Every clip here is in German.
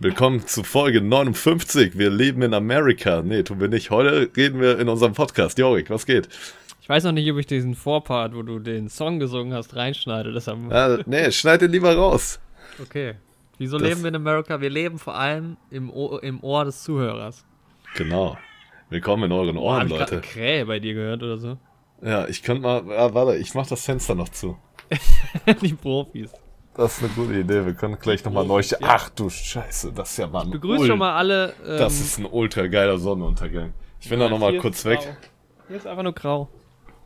Willkommen zu Folge 59. Wir leben in Amerika. Nee, tun wir nicht. Heute reden wir in unserem Podcast. Jorik, was geht? Ich weiß noch nicht, ob ich diesen Vorpart, wo du den Song gesungen hast, reinschneide. Deshalb Ja, nee, schneid den lieber raus. okay. Wieso Das- leben wir in Amerika? Wir leben vor allem im, Ohr, im Ohr des Zuhörers. Genau. Willkommen in euren Hab Ohren, ich gerade Leute. eine Krähe bei dir gehört oder so? Ja, ich könnte mal. Ja, warte, ich mach das Fenster noch zu. Die Profis. Das ist eine gute Idee. Wir können gleich nochmal neu. Ach du Scheiße, das ist ja mal ein Begrüß Ul- schon mal alle. Ähm, Das ist ein ultra geiler Sonnenuntergang. Ich bin da nochmal kurz grau. weg. Hier ist einfach nur grau.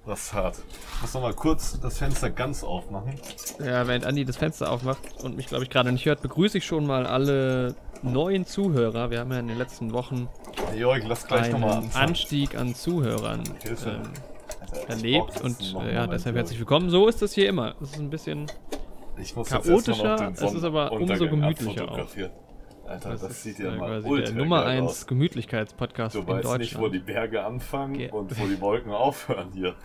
Das ist hart. Ich muss nochmal kurz das Fenster ganz aufmachen. Ja, während Andi das Fenster aufmacht und mich, glaube ich, gerade nicht hört, begrüße ich schon mal alle neuen Zuhörer. Wir haben ja in den letzten Wochen Jörg, lass gleich einen anfangen. Anstieg an Zuhörern ähm, ich erlebt und ja, deshalb herzlich willkommen. So ist das hier immer. Es ist ein bisschen Ich muss chaotischer, es ist aber umso gemütlicher abfotografieren. Alter, das, ist, sieht ja mal ultra der Nummer geil 1 aus. Gemütlichkeitspodcast Du in weißt nicht, wo Deutschland. die Berge anfangen Ge- und wo die Wolken aufhören hier.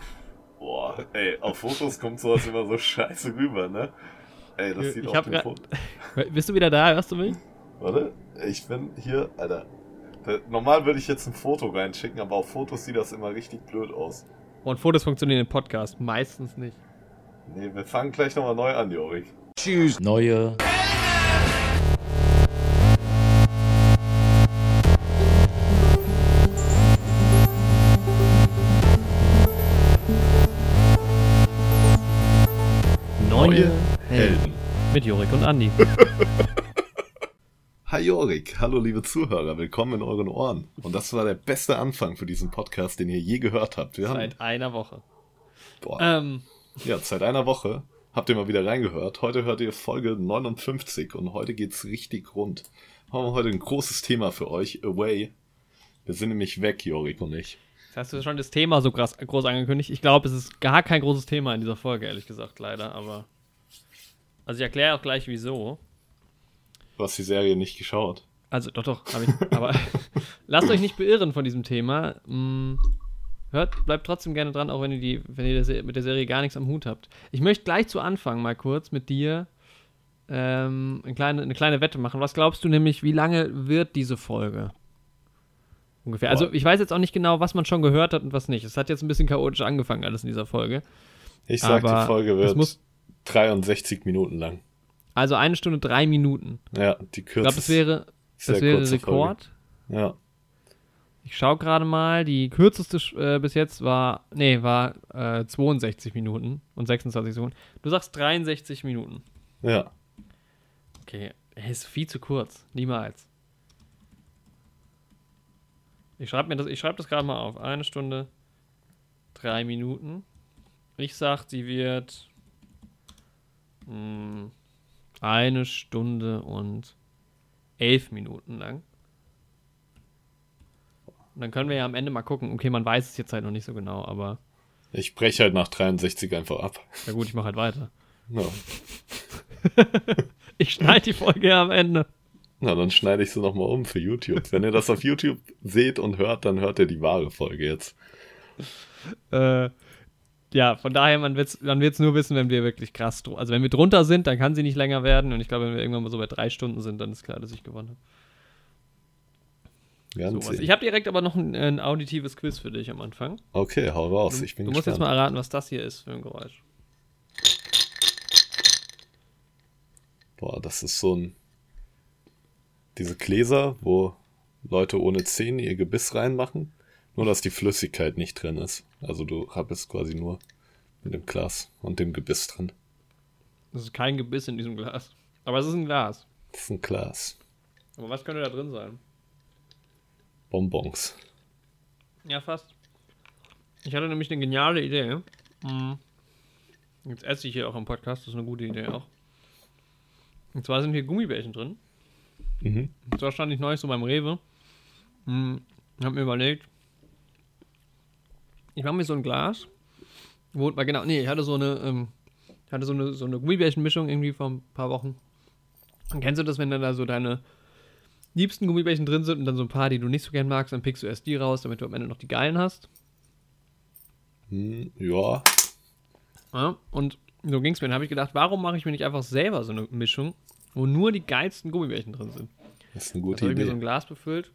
Boah, ey, auf Fotos kommt sowas immer so scheiße rüber, ne? Ey, das Ich sieht hab auf dem Foto... Bist du wieder da? Hörst du mich? Warte, ich bin hier, Alter. Normal würde ich jetzt ein Foto reinschicken, aber auf Fotos sieht das immer richtig blöd aus. Und Fotos funktionieren im Podcast meistens nicht. Nee, wir fangen gleich nochmal neu an, Jorik. Neue Neue Helden. mit Jorik und Andi. Hi Jorik, hallo liebe Zuhörer, willkommen in euren Ohren. Und das war der beste Anfang für diesen Podcast, den ihr je gehört habt. Wir haben, Seit einer Woche. boah, Ähm, ja, seit einer Woche habt ihr mal wieder reingehört. Heute hört ihr Folge 59 und heute geht's richtig rund. Haben wir heute ein großes Thema für euch, Away. Wir sind nämlich weg, Jorik und ich. jetzt hast du schon das Thema so krass, groß angekündigt. Ich glaube, es ist gar kein großes Thema in dieser Folge, ehrlich gesagt, leider. Aber. Also, ich erkläre auch gleich, wieso. Du hast die Serie nicht geschaut. Also, doch, doch, habe ich. aber lasst euch nicht beirren von diesem Thema. Mm, hört, bleibt trotzdem gerne dran, auch wenn ihr, die, wenn ihr der mit der Serie gar nichts am Hut habt. Ich möchte gleich zu Anfang mal kurz mit dir ähm, eine, kleine, eine kleine Wette machen. Was glaubst du nämlich, wie lange wird diese Folge? Ungefähr. Also, ich weiß jetzt auch nicht genau, was man schon gehört hat und was nicht. Es hat jetzt ein bisschen chaotisch angefangen, alles in dieser Folge. Ich sag, Aber die Folge es wird muss- 63 Minuten lang. Also eine Stunde, drei Minuten. Ja, die Ich kürzeste. glaube, das wäre, das wäre Rekord. Folge. Ja. Ich schaue gerade mal, die kürzeste äh, bis jetzt war, nee, war äh, 62 Minuten und 26 Sekunden. Du sagst 63 Minuten. Ja. Okay, er ist viel zu kurz. Niemals. Ich schreibe mir das, ich schreibe das gerade mal auf. Eine Stunde, drei Minuten. Ich sag, sie wird mh, eine Stunde und elf Minuten lang. Und dann können wir ja am Ende mal gucken. Okay, man weiß es jetzt halt noch nicht so genau, aber Ich breche halt nach 63 einfach ab. ja gut, ich mache halt weiter. Ja. Ich schneide die Folge am Ende. Na, dann schneide ich sie nochmal um für YouTube. Wenn ihr das auf YouTube seht und hört, dann hört ihr die wahre Folge jetzt. Äh, ja, von daher, man wird es man wird's nur wissen, wenn wir wirklich krass Also wenn wir drunter sind, dann kann sie nicht länger werden. Und ich glaube, wenn wir irgendwann mal so bei drei Stunden sind, dann ist klar, dass ich gewonnen habe. Wir werden So, also sehen. ich habe direkt aber noch ein, ein auditives Quiz für dich am Anfang. Okay, hau raus. Ich bin du musst jetzt mal erraten, was das hier ist für ein Geräusch. Boah, das ist so ein. Diese Gläser, wo Leute ohne Zähne ihr Gebiss reinmachen. Nur, dass die Flüssigkeit nicht drin ist. Also du es quasi nur mit dem Glas und dem Gebiss drin. Das ist kein Gebiss in diesem Glas. Aber es ist ein Glas. Das ist ein Glas. Aber was könnte da drin sein? Bonbons. Ja, fast. Ich hatte nämlich eine geniale Idee. Mhm. Jetzt esse ich hier auch im Podcast, das ist eine gute Idee auch. Und zwar sind hier Gummibärchen drin. Mhm. Und zwar stand ich neulich so beim Rewe. Hm, hab mir überlegt, ich mache mir so ein Glas. Wo, genau, nee, ich hatte so eine, ähm, ich hatte so eine, so eine Gummibärchenmischung irgendwie vor ein paar Wochen. Und kennst du das, wenn dann da so deine liebsten Gummibärchen drin sind und dann so ein paar, die du nicht so gern magst, dann pickst du erst die raus, damit du am Ende noch die geilen hast? Hm, ja. Ja, und so ging es mir. Dann habe ich gedacht, warum mache ich mir nicht einfach selber so eine Mischung, wo nur die geilsten Gummibärchen drin sind? Das ist eine gute irgendwie Idee. so ein Glas befüllt,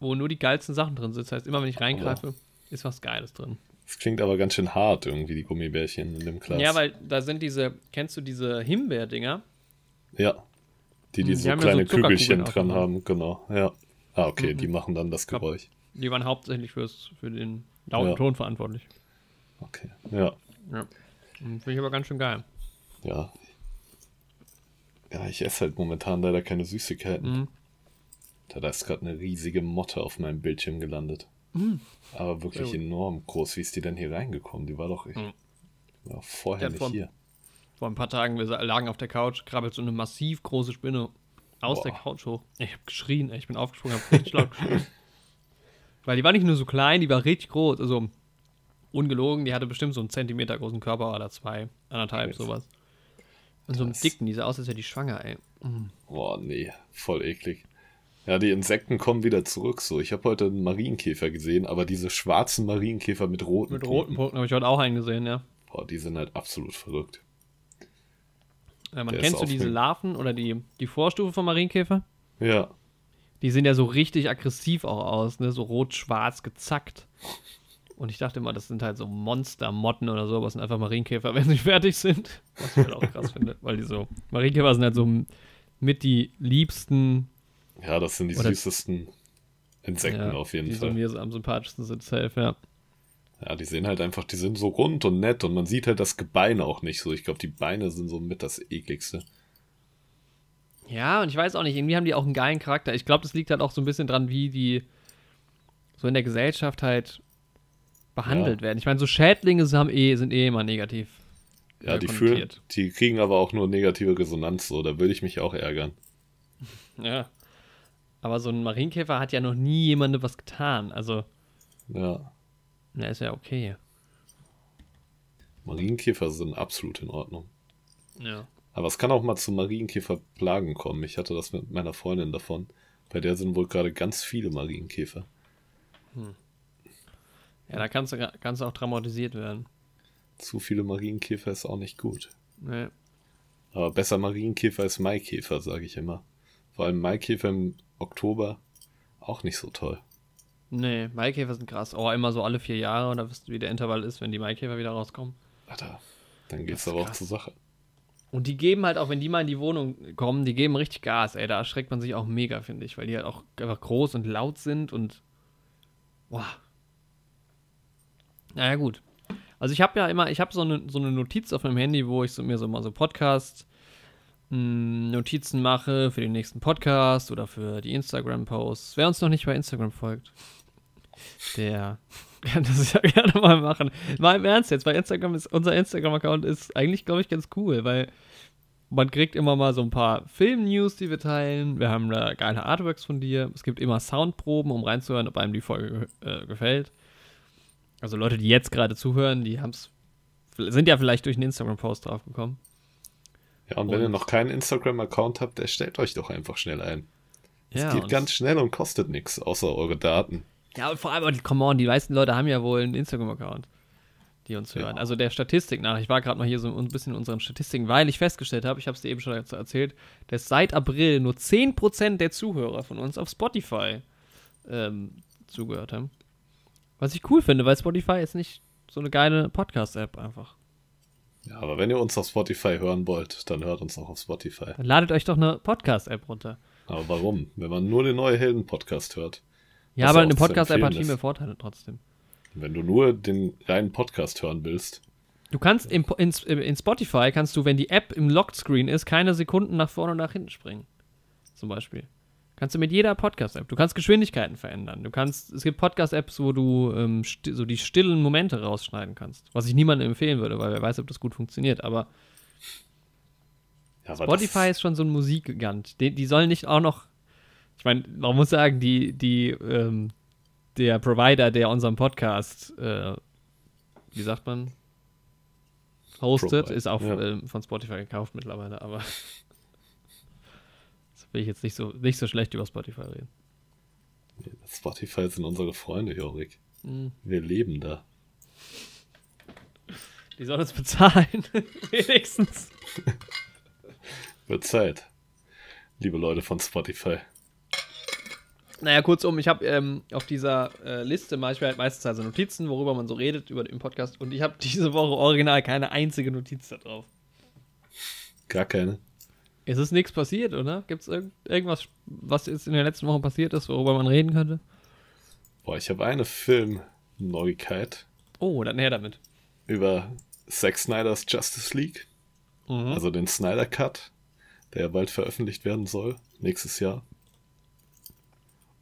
wo nur die geilsten Sachen drin sind. Das heißt, immer wenn ich reingreife, ist was Geiles drin. Das klingt aber ganz schön hart, irgendwie, die Gummibärchen in dem Glas. Ja, weil da sind diese, kennst du diese Himbeerdinger? Ja. Die, die Die so ja so kleine Zuckerkugeln Kügelchen dran haben, genau. Ja. Ah, okay, Mhm. die machen dann das Geräusch. Die waren hauptsächlich fürs, für den lauten Ja. Ton verantwortlich. Okay. Ja. Ja. Finde ich aber ganz schön geil. Ja. Ja, ich esse halt momentan leider keine Süßigkeiten. Mhm. Da ist gerade eine riesige Motte auf meinem Bildschirm gelandet. Aber wirklich enorm groß. Wie ist die denn hier reingekommen? Die war doch ich, Mhm. war vorher nicht vor- hier. Vor ein paar Tagen, wir lagen auf der Couch, krabbelt so eine massiv große Spinne aus der Boah. Couch hoch. Ich habe geschrien, ey. ich bin aufgesprungen, habe richtig laut geschrien. Weil die war nicht nur so klein, die war richtig groß. Also ungelogen, die hatte bestimmt so einen Zentimeter großen Körper oder zwei, anderthalb, Jetzt. sowas. Und so einen dicken, die sah aus, als wäre die schwanger, ey. Boah, nee, voll eklig. Ja, die Insekten kommen wieder zurück. So, ich habe heute einen Marienkäfer gesehen, aber diese schwarzen Marienkäfer mit roten Mit roten Punkten habe ich heute auch einen gesehen, ja. Boah, die sind halt absolut verrückt. Äh, man Der kennst du diese. Larven oder die, die Vorstufe vom Marienkäfer? Ja, Die sehen ja so richtig aggressiv auch aus, ne? So rot-schwarz gezackt. Und ich dachte immer, das sind halt so Monster-Motten oder so, aber es sind einfach Marienkäfer, wenn sie fertig sind. Was ich halt auch krass finde, weil die so. Marienkäfer sind halt so mit die liebsten, ja, das sind die süßesten Insekten ja, auf jeden die Fall. mir so am sympathischsten sind, safe, ja. Ja, die sehen halt einfach, die sind so rund und nett und man sieht halt das Gebein auch nicht so. Ich glaube, die Beine sind so mit das ekligste. Ja, und ich weiß auch nicht, irgendwie haben die auch einen geilen Charakter. Ich glaube, das liegt halt auch so ein bisschen dran, wie die so in der Gesellschaft behandelt Ja. werden. Ich meine, so Schädlinge haben eh, sind eh immer negativ. Ja, die fühlen, die kriegen aber auch nur negative Resonanz, so, da würde ich mich auch ärgern. Ja. Aber so ein Marienkäfer hat ja noch nie jemandem was getan. Also, Ja, na, ist ja okay. Marienkäfer sind absolut in Ordnung. Ja. Aber es kann auch mal zu Marienkäferplagen kommen. Ich hatte das mit meiner Freundin davon. Bei der sind wohl gerade ganz viele Marienkäfer. Ja, da kannst du, kannst du auch traumatisiert werden. Zu viele Marienkäfer ist auch nicht gut. Nee. Aber besser Marienkäfer als Maikäfer, sage ich immer. Vor allem Maikäfer im Oktober auch nicht so toll. Nee, Maikäfer sind krass. Oh, immer so alle vier Jahre und da wisst ihr, wie der Intervall ist, wenn die Maikäfer wieder rauskommen. Alter, dann geht's aber auch krass. zur Sache. Und die geben halt auch, wenn die mal in die Wohnung kommen, die geben richtig Gas, ey. Da erschreckt man sich auch mega, finde ich, weil die halt auch einfach groß und laut sind und. Boah. Naja, gut. Also ich habe ja immer, ich habe so eine, so eine Notiz auf meinem Handy, wo ich so, mir so mal so Podcast mh, Notizen mache für den nächsten Podcast oder für die Instagram-Posts. Wer uns noch nicht bei Instagram folgt, der kann das ja gerne mal machen. Mal im Ernst jetzt, weil Instagram ist, unser Instagram-Account ist eigentlich, glaube ich, ganz cool, weil man kriegt immer mal so ein paar Film-News, die wir teilen. Wir haben da geile Artworks von dir. Es gibt immer Soundproben, um reinzuhören, ob einem die Folge äh, gefällt. Also Leute, die jetzt gerade zuhören, die haben's, sind ja vielleicht durch einen Instagram-Post draufgekommen. Ja, und wenn Und- ihr noch keinen Instagram-Account habt, erstellt euch doch einfach schnell ein. Es Ja, geht ganz schnell und kostet nichts, außer eure Daten. Ja, und vor allem, come on, die meisten Leute haben ja wohl einen Instagram-Account, die uns hören. Ja. Also der Statistik nach, ich war gerade mal hier so ein bisschen in unseren Statistiken, weil ich festgestellt habe, ich habe es dir eben schon erzählt, dass seit April nur 10% der Zuhörer von uns auf Spotify ähm, zugehört haben. Was ich cool finde, weil Spotify ist nicht so eine geile Podcast-App einfach. Ja, aber wenn ihr uns auf Spotify hören wollt, dann hört uns auch auf Spotify. Dann ladet euch doch eine Podcast-App runter. Aber warum? Wenn man nur den Neue Helden-Podcast hört. Ja, aber eine Podcast-App hat viel mehr. Vorteile trotzdem. Wenn du nur den reinen Podcast hören willst, Du kannst im, in, in Spotify kannst du, wenn die App im Locked-Screen ist, keine Sekunden nach vorne und nach hinten springen. Zum Beispiel. Kannst du mit jeder Podcast-App. Du kannst Geschwindigkeiten verändern. Du kannst, es gibt Podcast-Apps, wo du ähm, so die stillen Momente rausschneiden kannst. Was ich niemandem empfehlen würde, weil wer weiß, ob das gut funktioniert. Aber ja, aber Spotify ist schon so ein Musikgigant. Die, die sollen nicht auch noch. Ich meine, man muss sagen, die, die, ähm, der Provider, der unseren Podcast, äh, wie sagt man, hostet, Provide, ist auch ja. ähm, von Spotify gekauft mittlerweile, aber will ich jetzt nicht so, nicht so schlecht über Spotify reden. Spotify sind unsere Freunde, Jorik. Mhm. Wir leben da. Die sollen uns bezahlen, wenigstens. Wird Zeit. Liebe Leute von Spotify. Naja, kurzum, ich habe ähm, auf dieser äh, Liste manchmal halt meistens also Notizen, worüber man so redet über den Podcast. Und ich habe diese Woche original keine einzige Notiz da drauf. Gar keine. Es ist nichts passiert, oder? Gibt es irg irgendwas, was jetzt in den letzten Wochen passiert ist, worüber man reden könnte? Boah, ich habe eine Filmneuigkeit. Oh, dann her damit. Über Zack Snyder's Justice League. Mhm. Also den Snyder Cut, der ja bald veröffentlicht werden soll, nächstes Jahr.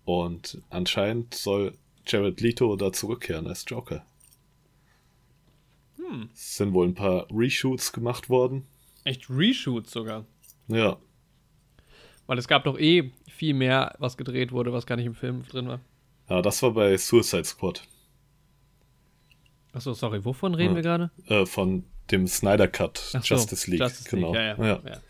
Und anscheinend soll Jared Leto da zurückkehren als Joker. Hm. Es sind wohl ein paar Reshoots gemacht worden. Echt Reshoots sogar? Ja. Weil es gab doch eh viel mehr, was gedreht wurde, was gar nicht im Film drin war. Ja, das war bei Suicide Squad. Achso, sorry, wovon reden ja. wir gerade? Äh, von dem Snyder Cut so, Justice League. Justice genau. League. Ja, ja. ja.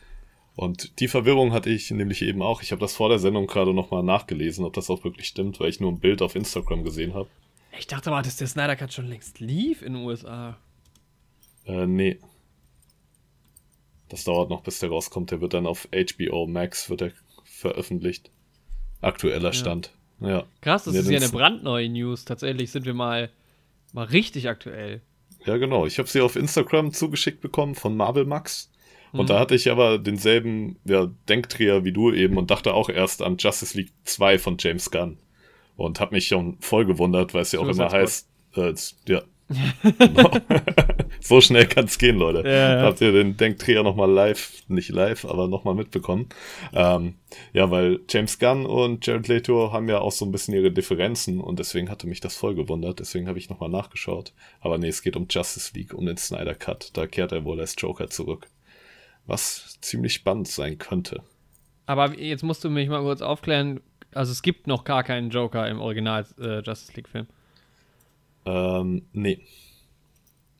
Und die Verwirrung hatte ich nämlich eben auch. Ich habe das vor der Sendung gerade nochmal nachgelesen, ob das auch wirklich stimmt, weil ich nur ein Bild auf Instagram gesehen habe. Ich dachte mal, dass der Snyder Cut schon längst lief in den USA. Äh, nee. Das dauert noch, bis der rauskommt. Der wird dann auf HBO Max wird er veröffentlicht. Aktueller Stand. Ja. ja. Krass, das ist ja eine brandneue News. Tatsächlich sind wir mal, mal richtig aktuell. Ja, genau. Ich habe sie auf Instagram zugeschickt bekommen von Marvel Max. Und mhm. da hatte ich aber denselben ja, Denkdreher wie du eben und dachte auch erst an Justice League 2 von James Gunn. Und habe mich schon voll gewundert, weil es ja auch immer heißt, äh, ja. so schnell kann es gehen, Leute. Ja, ja. Habt ihr den Denkdreher nochmal live, nicht live, aber nochmal mitbekommen? Ähm, ja, weil James Gunn und Jared Leto haben ja auch so ein bisschen ihre Differenzen und deswegen hatte mich das voll gewundert. Deswegen habe ich nochmal nachgeschaut. Aber nee, es geht um Justice League, um den Snyder Cut. Da kehrt er wohl als Joker zurück was ziemlich spannend sein könnte. Aber jetzt musst du mich mal kurz aufklären, also es gibt noch gar keinen Joker im Original äh, Justice League Film. Ähm, nee.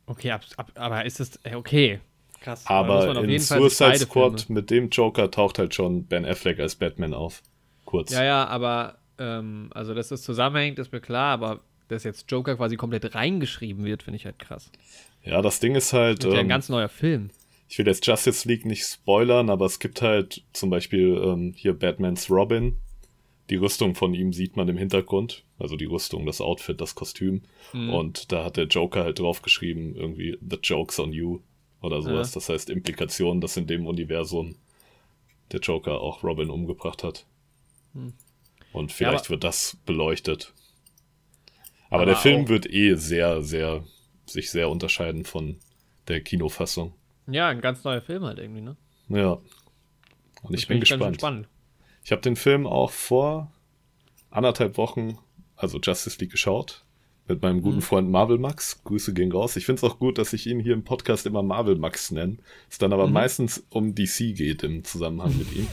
Okay, ab, ab, aber ist das, äh, okay, krass. Aber in Suicide Squad Filme. mit dem Joker taucht halt schon Ben Affleck als Batman auf. Kurz. Ja, ja, aber, ähm, also dass das zusammenhängt, ist mir klar, aber dass jetzt Joker quasi komplett reingeschrieben wird, finde ich halt krass. Ja, das Ding ist halt. Das ist ja ein ähm, ganz neuer Film ich will jetzt Justice League nicht spoilern, aber es gibt halt zum Beispiel ähm, hier Batmans Robin. Die Rüstung von ihm sieht man im Hintergrund. Also die Rüstung, das Outfit, das Kostüm. Mhm. Und da hat der Joker halt draufgeschrieben, irgendwie, The Joke's on You oder sowas. Ja. Das heißt Implikation, dass in dem Universum der Joker auch Robin umgebracht hat. Mhm. Und vielleicht ja, wird das beleuchtet. Aber, aber der Film wird eh sehr, sehr, sich sehr unterscheiden von der Kinofassung. Ja, ein ganz neuer Film halt irgendwie, ne? Ja. Und ich bin gespannt. Ich habe den Film auch vor anderthalb Wochen, also Justice League, geschaut. Mit meinem guten mhm. Freund Marvel Max. Grüße gehen raus. Ich finde es auch gut, dass ich ihn hier im Podcast immer Marvel Max nenne. Es dann aber mhm. meistens um DC geht im Zusammenhang mit ihm.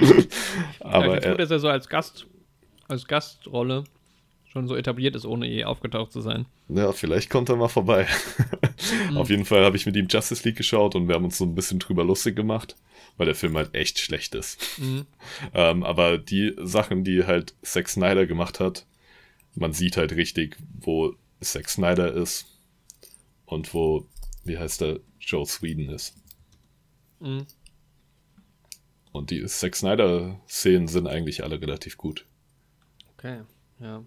aber ja, gut, dass er so als Gast, als Gastrolle schon so etabliert ist, ohne je aufgetaucht zu sein. Ja, vielleicht kommt er mal vorbei. mhm. Auf jeden Fall habe ich mit ihm Justice League geschaut und wir haben uns so ein bisschen drüber lustig gemacht, weil der Film halt echt schlecht ist. Mhm. ähm, aber die Sachen, die halt Zack Snyder gemacht hat, man sieht halt richtig, wo Zack Snyder ist und wo, wie heißt der, Joe Sweden ist. Mhm. Und die Zack Snyder-Szenen sind eigentlich alle relativ gut. Okay, ja.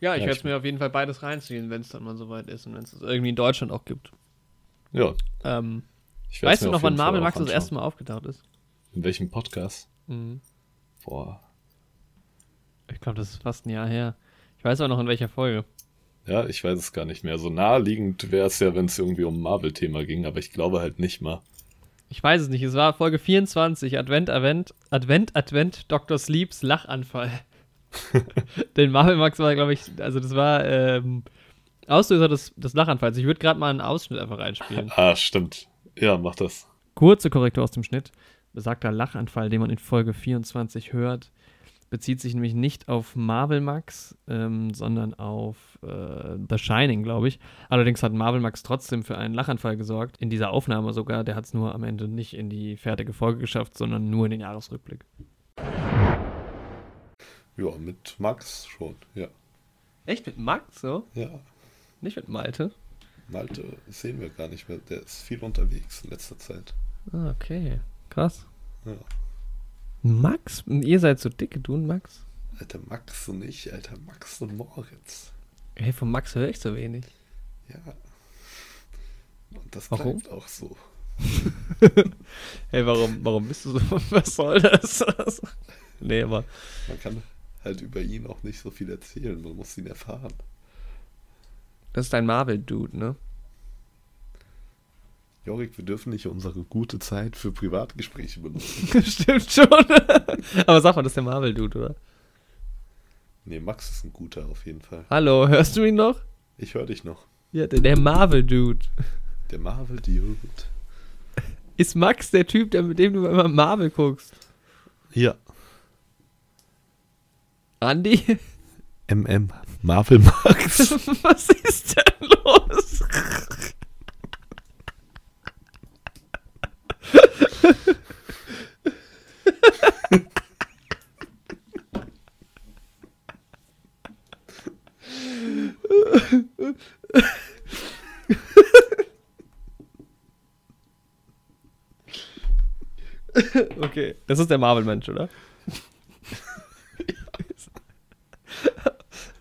Ja, ich ja, werde es mir auf jeden Fall beides reinziehen, wenn es dann mal soweit ist und wenn es irgendwie in Deutschland auch gibt. Ja. Ähm, weißt du noch, wann Marvel Max das erste Mal aufgetaucht ist? In welchem Podcast? Mhm. Boah. Ich glaube, das ist fast ein Jahr her. Ich weiß auch noch in welcher Folge. Ja, ich weiß es gar nicht mehr. So naheliegend wäre es ja, wenn es irgendwie um Marvel-Thema ging, aber ich glaube halt nicht mal. Ich weiß es nicht. Es war Folge 24, Advent, Advent, Advent, Advent, Dr. Sleeps Lachanfall. Den Marvel Max war, glaube ich, also das war ähm, Auslöser des, des Lachanfalls. Ich würde gerade mal einen Ausschnitt einfach reinspielen. Ah, stimmt. Ja, mach das. Kurze Korrektur aus dem Schnitt. Besagter Lachanfall, den man in Folge 24 hört, bezieht sich nämlich nicht auf Marvel Max, ähm, sondern auf äh, The Shining, glaube ich. Allerdings hat Marvel Max trotzdem für einen Lachanfall gesorgt. In dieser Aufnahme sogar. Der hat es nur am Ende nicht in die fertige Folge geschafft, sondern nur in den Jahresrückblick. Ja, mit Max schon, ja. Echt mit Max so? Ja. Nicht mit Malte? Malte sehen wir gar nicht mehr. Der ist viel unterwegs in letzter Zeit. Ah, okay. Krass. Ja. Max? Ihr seid so dicke, du und Max? Alter Max und ich, Alter Max und Moritz. Hey, von Max höre ich so wenig. Ja. Und das Warum? bleibt auch so. Hey, warum, warum bist du so? Was soll das? nee, aber. Man kann halt über ihn auch nicht so viel erzählen, man muss ihn erfahren. Das ist ein Marvel-Dude, ne? Jorik, wir dürfen nicht unsere gute Zeit für Privatgespräche benutzen. Stimmt schon. aber sag mal, das ist der Marvel-Dude, oder? nee, Max ist ein guter auf jeden Fall. Hallo, hörst du ihn noch? Ich höre dich noch. Ja, der, der Marvel-Dude. Der Marvel Dude. Ist Max der Typ, der, mit dem du immer Marvel guckst? Ja. Andi? MM. Marvel Max. Was ist denn los? Okay, das ist der Marvel-Mensch, oder?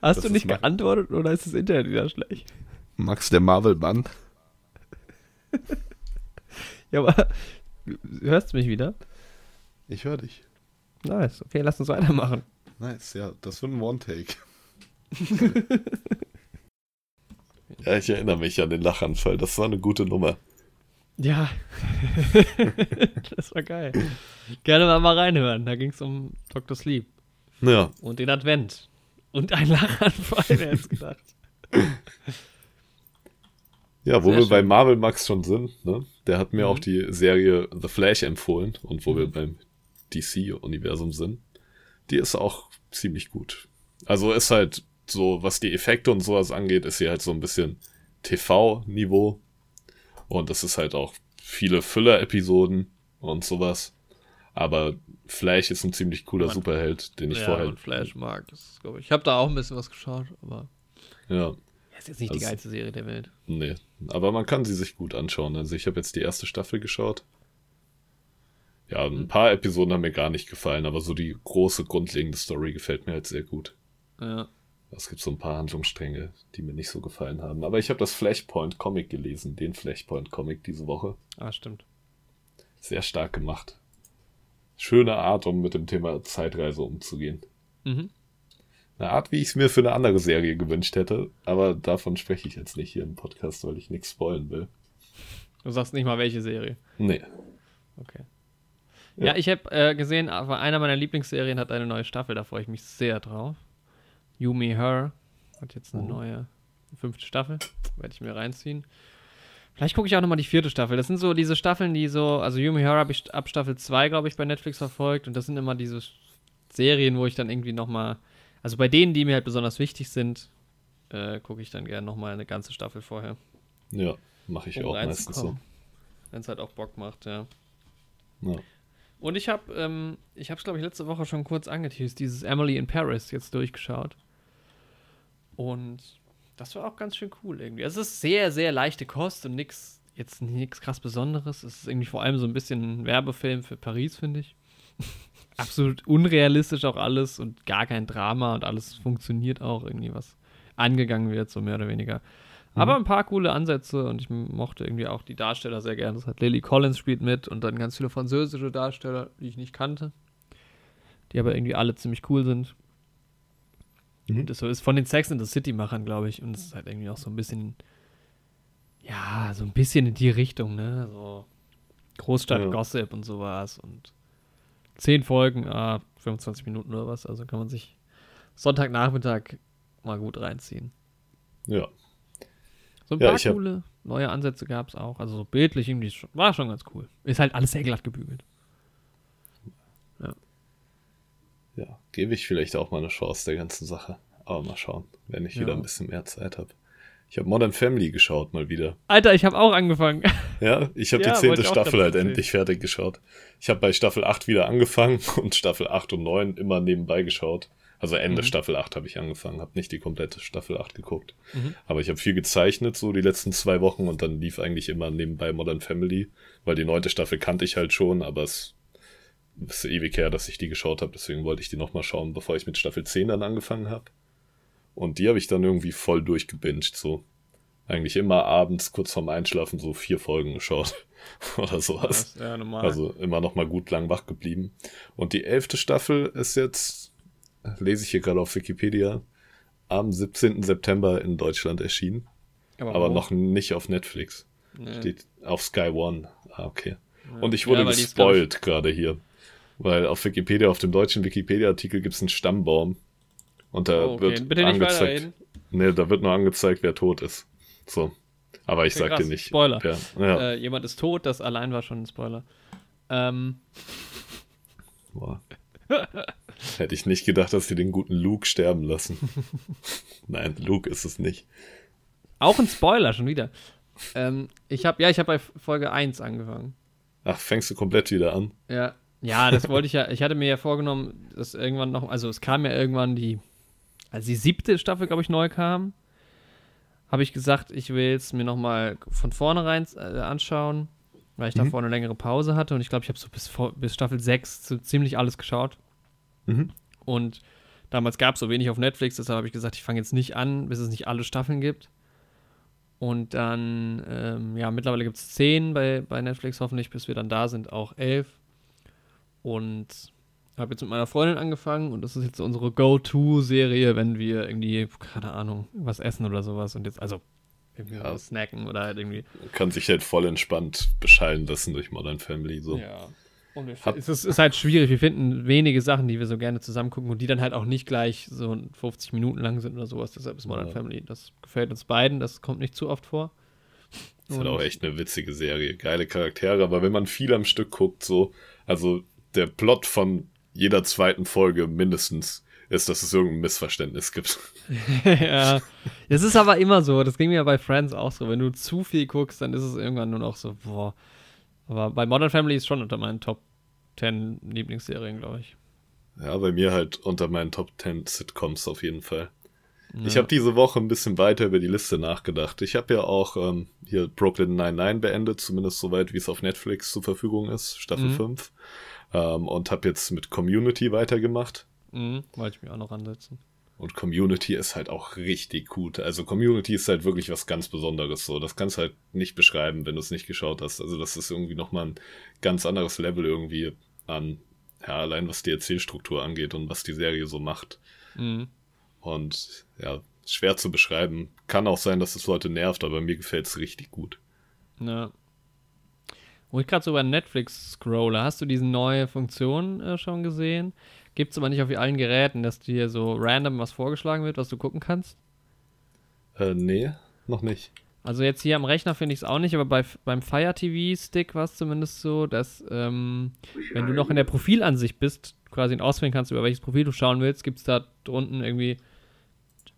Hast Das du nicht geantwortet oder ist das Internet wieder schlecht? Max der Marvel Mann. Ja, aber hörst du mich wieder? Ich höre dich. Nice. Okay, lass uns weitermachen. Nice, ja, das wird ein One-Take. ja, ich erinnere mich an den Lachanfall. Das war eine gute Nummer. Ja. das war geil. Gerne mal, mal reinhören. Da ging es um Dr. Sleep Ja, und den Advent. Und ein Lachanfall, wer hätte es gedacht. ja wo Sehr wir bei schön. Marvel Max schon sind, ne? Der hat mir Mhm. auch die Serie The Flash empfohlen und wo wir Mhm. beim DC-Universum sind. Die ist auch ziemlich gut. Also ist halt so, was die Effekte und sowas angeht, ist sie halt so ein bisschen TV-Niveau. Und es ist halt auch viele Füller-Episoden und sowas. Aber Flash ist ein ziemlich cooler Man- Superheld, den ich ja, vorher. und Flash mag. Das glaube ich. Ich habe da auch ein bisschen was geschaut, aber Ja, das ist jetzt nicht die Also- geilste Serie der Welt. nee. Aber man kann sie sich gut anschauen. Also ich habe jetzt die erste Staffel geschaut. Ja, ein Mhm. paar Episoden haben mir gar nicht gefallen, aber so die große, grundlegende Story gefällt mir halt sehr gut. Ja. Es gibt so ein paar Handlungsstränge, die mir nicht so gefallen haben. Aber ich habe das Flashpoint Comic gelesen, den Flashpoint Comic diese Woche. Ah, stimmt. Sehr stark gemacht. Schöne Art, um mit dem Thema Zeitreise umzugehen. Mhm. Eine Art, wie ich es mir für eine andere Serie gewünscht hätte, aber davon spreche ich jetzt nicht hier im Podcast, weil ich nichts spoilen will. Du sagst nicht mal welche Serie. Nee. Okay. Ja. Ja, ich habe äh, gesehen, aber einer meiner Lieblingsserien hat eine neue Staffel, da freue ich mich sehr drauf. Yumi Her hat jetzt eine Mhm. neue fünfte Staffel, werde ich mir reinziehen. Vielleicht gucke ich auch nochmal die vierte Staffel. Das sind so diese Staffeln, die so, also Yumi Her habe ich ab Staffel 2, glaube ich, bei Netflix verfolgt und das sind immer diese Serien, wo ich dann irgendwie nochmal, also bei denen, die mir halt besonders wichtig sind, äh, gucke ich dann gerne nochmal eine ganze Staffel vorher. Ja, mache ich um auch meistens so. Wenn es halt auch Bock macht, ja. Ja. Und ich habe, ähm, ich habe es glaube ich letzte Woche schon kurz angeteased, dieses Emily in Paris jetzt durchgeschaut. Und das war auch ganz schön cool irgendwie. Es ist sehr, sehr leichte Kost und nix, jetzt nichts krass Besonderes. Es ist irgendwie vor allem so ein bisschen ein Werbefilm für Paris, finde ich. Absolut unrealistisch auch alles und gar kein Drama und alles funktioniert auch irgendwie, was angegangen wird, so mehr oder weniger. Aber ein paar coole Ansätze und ich mochte irgendwie auch die Darsteller sehr gerne. Das hat Lily Collins spielt mit und dann ganz viele französische Darsteller, die ich nicht kannte, die aber irgendwie alle ziemlich cool sind. Mhm. Und das ist von den Sex in the City Machern, glaube ich. Und es ist halt irgendwie auch so ein bisschen, ja, so ein bisschen in die Richtung, ne? So Großstadt Ja. Gossip und sowas und zehn Folgen, ah, 25 Minuten oder was. Also kann man sich Sonntagnachmittag mal gut reinziehen. Ja. So ein Ja, paar coole neue Ansätze gab es auch. Also so bildlich irgendwie war schon ganz cool. Ist halt alles sehr glatt gebügelt. Ja, gebe ich vielleicht auch mal eine Chance der ganzen Sache. Aber mal schauen, wenn ich Ja. wieder ein bisschen mehr Zeit habe. Ich habe Modern Family geschaut mal wieder. Alter, ich habe auch angefangen. Ja, ich habe Ja, die zehnte Staffel halt endlich fertig geschaut. Ich habe bei Staffel 8 wieder angefangen und Staffel 8 und 9 immer nebenbei geschaut. Also Ende Mhm. Staffel 8 habe ich angefangen, habe nicht die komplette Staffel 8 geguckt. Mhm. Aber ich habe viel gezeichnet, so die letzten zwei Wochen und dann lief eigentlich immer nebenbei Modern Family, weil die neunte Staffel kannte ich halt schon, aber es ist ewig her, dass ich die geschaut habe, deswegen wollte ich die nochmal schauen, bevor ich mit Staffel 10 dann angefangen habe. Und die habe ich dann irgendwie voll durchgebinged, so. Eigentlich immer abends kurz vorm Einschlafen so vier Folgen geschaut oder sowas. Ja, normal. Also immer noch mal gut lang wach geblieben. Und die elfte Staffel ist jetzt, lese ich hier gerade auf Wikipedia, am 17. September in Deutschland erschienen. Aber wo? noch nicht auf Netflix. Nee. Steht auf Sky One. Ah, okay. Ja. Und ich wurde Ja, gespoilt gerade hier. Weil auf Wikipedia, auf dem deutschen Wikipedia-Artikel gibt es einen Stammbaum. Und da Oh, okay. wird Bitte nicht angezeigt. Nee, da wird nur angezeigt, wer tot ist. So. Aber ich Okay, sag dir krass. nicht. Spoiler. Ja. Äh, jemand ist tot, das allein war schon ein Spoiler. Ähm, Boah. Hätte ich nicht gedacht, dass sie den guten Luke sterben lassen. Nein, Luke ist es nicht. auch ein Spoiler schon wieder. Ähm, ich habe ja, ich habe bei Folge 1 angefangen. Ach, fängst du komplett wieder an? Ja. Ja, das wollte ich ja. Ich hatte mir ja vorgenommen, dass irgendwann noch, also es kam ja irgendwann die, als die siebte Staffel, glaube ich, neu kam, habe ich gesagt, ich will es mir nochmal von vornherein äh, anschauen, weil ich Mhm. davor eine längere Pause hatte und ich glaube, ich habe so bis, bis Staffel 6 so ziemlich alles geschaut. Mhm. Und damals gab es so wenig auf Netflix, deshalb habe ich gesagt, ich fange jetzt nicht an, bis es nicht alle Staffeln gibt. Und dann, ähm, ja, mittlerweile gibt es zehn bei, bei Netflix, hoffentlich, bis wir dann da sind, auch elf. Und habe jetzt mit meiner Freundin angefangen und das ist jetzt unsere Go-To-Serie, wenn wir irgendwie, keine Ahnung, was essen oder sowas. Und jetzt, also, irgendwie Ja. was snacken oder halt irgendwie. Kann sich halt voll entspannt beschallen lassen durch Modern Family. So. Ja. Und wir, Hab- es ist, ist halt schwierig. Wir finden wenige Sachen, die wir so gerne zusammen gucken und die dann halt auch nicht gleich so 50 Minuten lang sind oder sowas. Deshalb ist Modern Ja. Family. Das gefällt uns beiden. Das kommt nicht zu oft vor. ist halt auch echt eine witzige Serie. Geile Charaktere, aber wenn man viel am Stück guckt, so, also der Plot von jeder zweiten Folge mindestens ist, dass es irgendein Missverständnis gibt. ja. Das ist aber immer so. Das ging mir bei Friends auch so. Wenn du zu viel guckst, dann ist es irgendwann nur noch so, boah. Aber bei Modern Family ist schon unter meinen Top 10 Lieblingsserien, glaube ich. Ja, bei mir halt unter meinen Top 10 Sitcoms auf jeden Fall. Ich Ja. habe diese Woche ein bisschen weiter über die Liste nachgedacht. Ich habe ja auch ähm, hier Brooklyn 99 beendet, zumindest soweit, wie es auf Netflix zur Verfügung ist, Staffel Mhm. 5. Ähm, und habe jetzt mit Community weitergemacht. Mhm, wollte ich mir auch noch ansetzen. Und Community ist halt auch richtig gut. Also Community ist halt wirklich was ganz Besonderes so. Das kannst du halt nicht beschreiben, wenn du es nicht geschaut hast. Also das ist irgendwie nochmal ein ganz anderes Level irgendwie an, ja, allein was die Erzählstruktur angeht und was die Serie so macht. Mhm. Und ja, schwer zu beschreiben. Kann auch sein, dass es Leute nervt, aber mir gefällt es richtig gut. Ja. Wo ich gerade so bei Netflix scrolle, hast du diese neue Funktion äh, schon gesehen? Gibt es aber nicht auf allen Geräten, dass dir so random was vorgeschlagen wird, was du gucken kannst? Äh, nee, noch nicht. Also jetzt hier am Rechner finde ich es auch nicht, aber bei, beim Fire TV Stick war es zumindest so, dass ähm, wenn du noch in der Profilansicht bist, quasi auswählen kannst, über welches Profil du schauen willst, gibt es da drunten irgendwie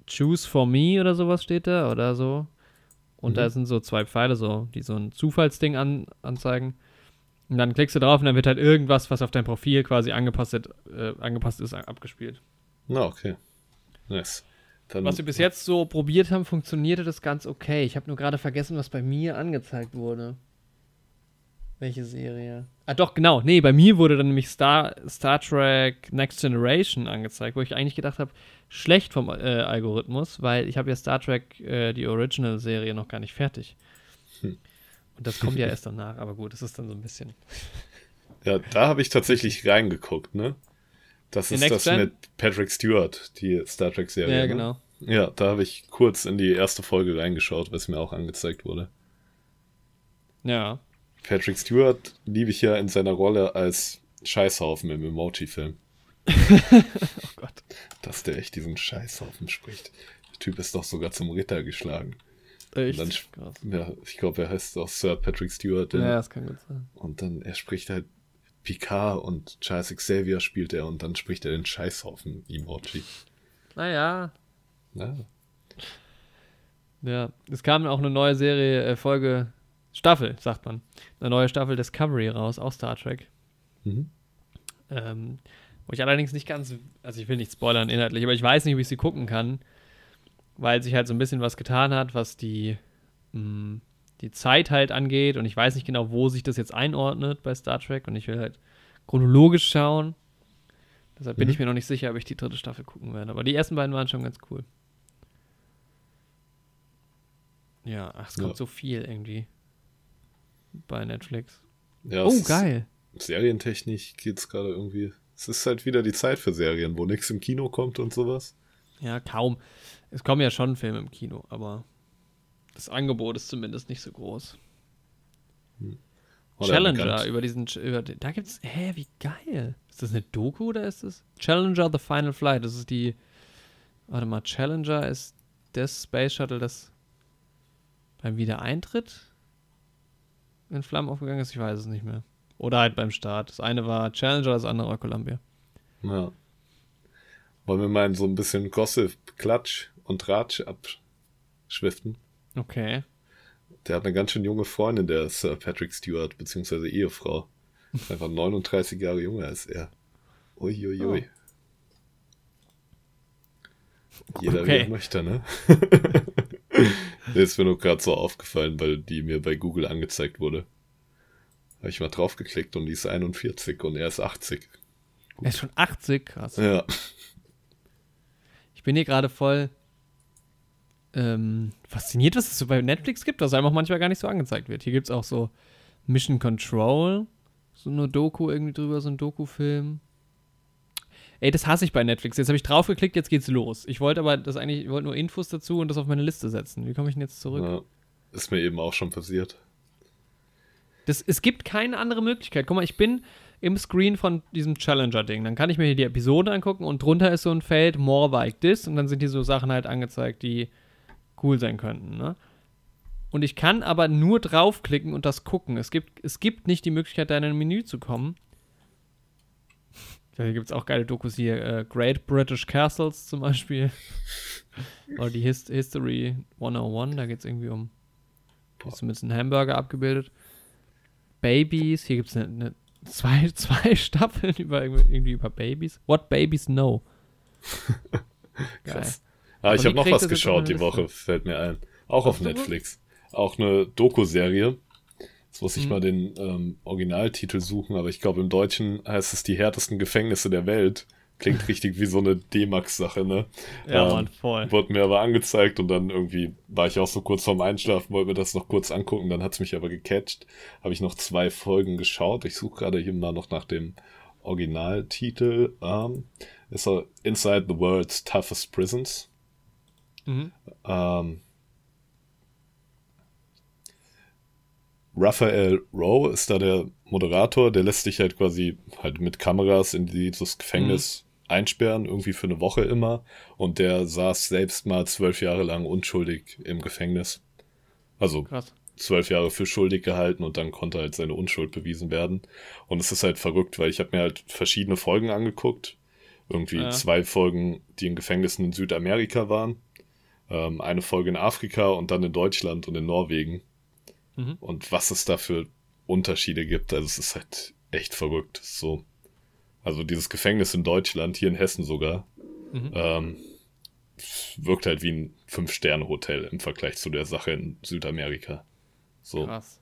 Choose for me oder sowas steht da oder so. Und Mhm. da sind so zwei Pfeile, so, die so ein Zufallsding an, anzeigen. Und dann klickst du drauf und dann wird halt irgendwas, was auf dein Profil quasi angepasst, äh, angepasst ist, abgespielt. Na, okay. Nice. Dann, Was wir bis jetzt so probiert haben, funktionierte das ganz okay. Ich habe nur gerade vergessen, was bei mir angezeigt wurde. Welche Serie? Ah, doch, genau. Nee, bei mir wurde dann nämlich Star, Star Trek Next Generation angezeigt, wo ich eigentlich gedacht habe, schlecht vom äh, Algorithmus, weil ich habe ja Star Trek, äh, die Original-Serie, noch gar nicht fertig. Hm. Und das kommt ja erst danach, aber gut, das ist dann so ein bisschen. Ja, da habe ich tatsächlich reingeguckt, ne? Das ist Next das Gen? mit Patrick Stewart, die Star Trek-Serie. Ja, ne? genau. Ja, da habe ich kurz in die erste Folge reingeschaut, was mir auch angezeigt wurde. Ja. Patrick Stewart liebe ich ja in seiner Rolle als Scheißhaufen im Emoji-Film. Oh Gott. Dass der echt diesen Scheißhaufen spricht. Der Typ ist doch sogar zum Ritter geschlagen. Echt? dann-. Ja, ich glaube, er heißt auch Sir Patrick Stewart. Ja, Ja. das kann gut sein. Und dann, er spricht halt Picard und Charles Xavier spielt er und dann spricht er den Scheißhaufen-Emoji. Naja, Ja, Ja, es kam auch eine neue Serie, äh, Folge, Staffel, sagt man. Eine neue Staffel Discovery raus, auch Star Trek. mhm. Ähm, wo ich allerdings nicht ganz, also ich will nicht spoilern inhaltlich, aber ich weiß nicht, ob ich sie gucken kann, weil sich halt so ein bisschen was getan hat, was die, mh, die Zeit halt angeht und ich weiß nicht genau, wo sich das jetzt einordnet bei Star Trek und ich will halt chronologisch schauen. Deshalb bin Mhm. ich mir noch nicht sicher, ob ich die dritte Staffel gucken werde. Aber die ersten beiden waren schon ganz cool. Ja, ach, es kommt Ja. so viel irgendwie bei Netflix. Ja, oh, es ist- geil. Serientechnisch geht's gerade irgendwie. Es ist halt wieder die Zeit für Serien, wo nichts im Kino kommt und sowas. Ja, kaum. Es kommen ja schon Filme im Kino, aber das Angebot ist zumindest nicht so groß. Oder Challenger über diesen. Über, den- da gibt's. Hä, wie geil. Ist das eine Doku oder ist das? Challenger The Final Flight. Das ist die. Warte mal, Challenger ist das Space Shuttle, das beim Wiedereintritt in Flammen aufgegangen ist. Ich weiß es nicht mehr. Oder halt beim Start. Das eine war Challenger, das andere war Columbia. Ja. Wollen wir mal in so ein bisschen Gossip, Klatsch und Ratsch abschwiften? Okay. Der hat eine ganz schön junge Freundin, der Sir Patrick Stewart, beziehungsweise Ehefrau. Ist einfach 39 Jahre jünger als er. Uiuiui. Jeder wie Okay. er möchte, ne? Ist mir nur gerade so aufgefallen, weil die mir bei Google angezeigt wurde. Habe ich mal draufgeklickt und die ist 41 und er ist 80. Er ist schon 80, krass. Ja. Ich bin hier gerade voll ähm, fasziniert, was es so bei Netflix gibt, dass einem auch manchmal gar nicht so angezeigt wird. Hier gibt es auch so Mission Control, so eine Doku irgendwie drüber, so ein Doku-Film. Ey, das hasse ich bei Netflix. Jetzt habe ich draufgeklickt, jetzt geht's los. Ich wollte aber das eigentlich, ich wollte nur Infos dazu und das auf meine Liste setzen. Wie komme ich denn jetzt zurück? ja. Ist mir eben auch schon passiert. Das, es gibt keine andere Möglichkeit. Guck mal, ich bin im Screen von diesem Challenger-Ding. Dann kann ich mir hier die Episode angucken und drunter ist so ein Feld, more like this. Und dann sind hier so Sachen halt angezeigt, die cool sein könnten. Ne? Und ich kann aber nur draufklicken und das gucken. Es gibt, es gibt nicht die Möglichkeit, da in ein Menü zu kommen. Hier gibt es auch geile Dokus hier. Äh, Great British Castles zum Beispiel. Oder die Hist History 101. Da geht es irgendwie um. Ist zumindest ein Hamburger abgebildet. Babys. Hier gibt es eine, eine, zwei, zwei Staffeln über, irgendwie über Babys. What Babies Know. Geil. Ah, ich habe noch was geschaut die Woche, fällt mir ein. Auch auf? Netflix. Auch eine Doku-Serie. Jetzt muss ich Mhm. mal den ähm, Originaltitel suchen, aber ich glaube im Deutschen heißt es die härtesten Gefängnisse der Welt. Klingt richtig wie so eine D-Max-Sache, ne? Ja, Ähm, Mann, voll. Wurde mir aber angezeigt und dann irgendwie war ich auch so kurz vorm Einschlafen, wollte mir das noch kurz angucken, dann hat's mich aber gecatcht. Habe ich noch zwei Folgen geschaut. Ich suche gerade hier mal noch nach dem Originaltitel. Ähm, ist er Inside the World's Toughest Prisons. Mhm. Ähm, Raphael Rowe ist da der Moderator, der lässt sich halt quasi halt mit Kameras in dieses Gefängnis einsperren, irgendwie für eine Woche immer. Und der saß selbst mal zwölf Jahre lang unschuldig im Gefängnis. Also Krass. zwölf Jahre für schuldig gehalten und dann konnte halt seine Unschuld bewiesen werden. Und es ist halt verrückt, weil ich habe mir halt verschiedene Folgen angeguckt. Irgendwie Ja. zwei Folgen, die in Gefängnissen in Südamerika waren. Ähm, eine Folge in Afrika und dann in Deutschland und in Norwegen. Mhm. Und was es da für Unterschiede gibt, also es ist halt echt verrückt. So. Also dieses Gefängnis in Deutschland, hier in Hessen sogar, Mhm. ähm, wirkt halt wie ein Fünf-Sterne-Hotel im Vergleich zu der Sache in Südamerika. So. Krass.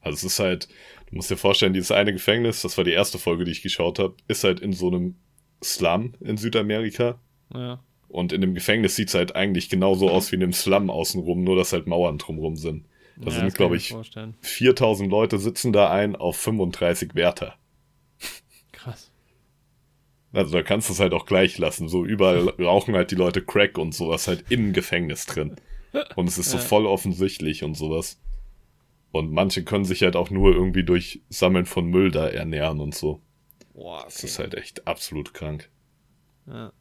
Also es ist halt, du musst dir vorstellen, dieses eine Gefängnis, das war die erste Folge, die ich geschaut habe, ist halt in so einem Slum in Südamerika. Ja. Und in dem Gefängnis sieht es halt eigentlich genauso aus wie in dem Slum außenrum, nur dass halt Mauern drumrum sind. Da ja, sind, glaube ich, Vorstellen. 4000 Leute sitzen da ein auf 35 Wärter. Krass. Also da kannst du es halt auch gleich lassen. So überall rauchen halt die Leute Crack und sowas halt im Gefängnis drin. Und es ist so Ja. voll offensichtlich und sowas. Und manche können sich halt auch nur irgendwie durch Sammeln von Müll da ernähren und so. Boah, Das ist halt echt absolut krank. Ja.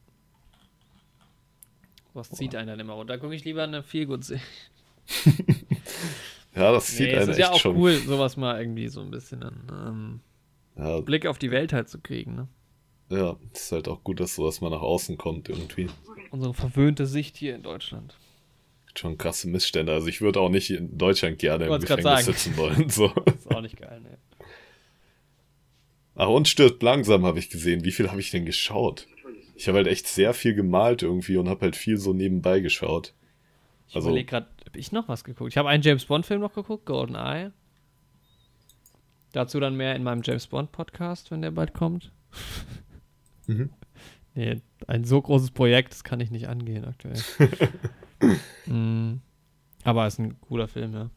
Was zieht einen dann immer runter? Da gucke ich lieber eine Feelgood-Serie. Ja, das sieht Nee, es einen ist echt ja auch schon. cool, sowas mal irgendwie so ein bisschen an ähm, Ja, Blick auf die Welt halt zu kriegen, ne? ja, es ist halt auch gut, dass sowas mal nach außen kommt irgendwie. Unsere verwöhnte Sicht hier in Deutschland. Schon krasse Missstände. Also ich würde auch nicht in Deutschland gerne im Gefängnis sitzen wollen. So. Ist auch nicht geil, ne? Ach, und stirbt langsam, habe ich gesehen. Wie viel habe ich denn geschaut? Ich habe halt echt sehr viel gemalt irgendwie und habe halt viel so nebenbei geschaut. Ich Also- überlege gerade, habe ich noch was geguckt? Ich habe einen James Bond-Film noch geguckt, Golden Eye. Dazu dann mehr in meinem James Bond Podcast, wenn der bald kommt. Mhm. Nee, ein so großes Projekt, das kann ich nicht angehen aktuell. mm, aber ist ein cooler Film, ja.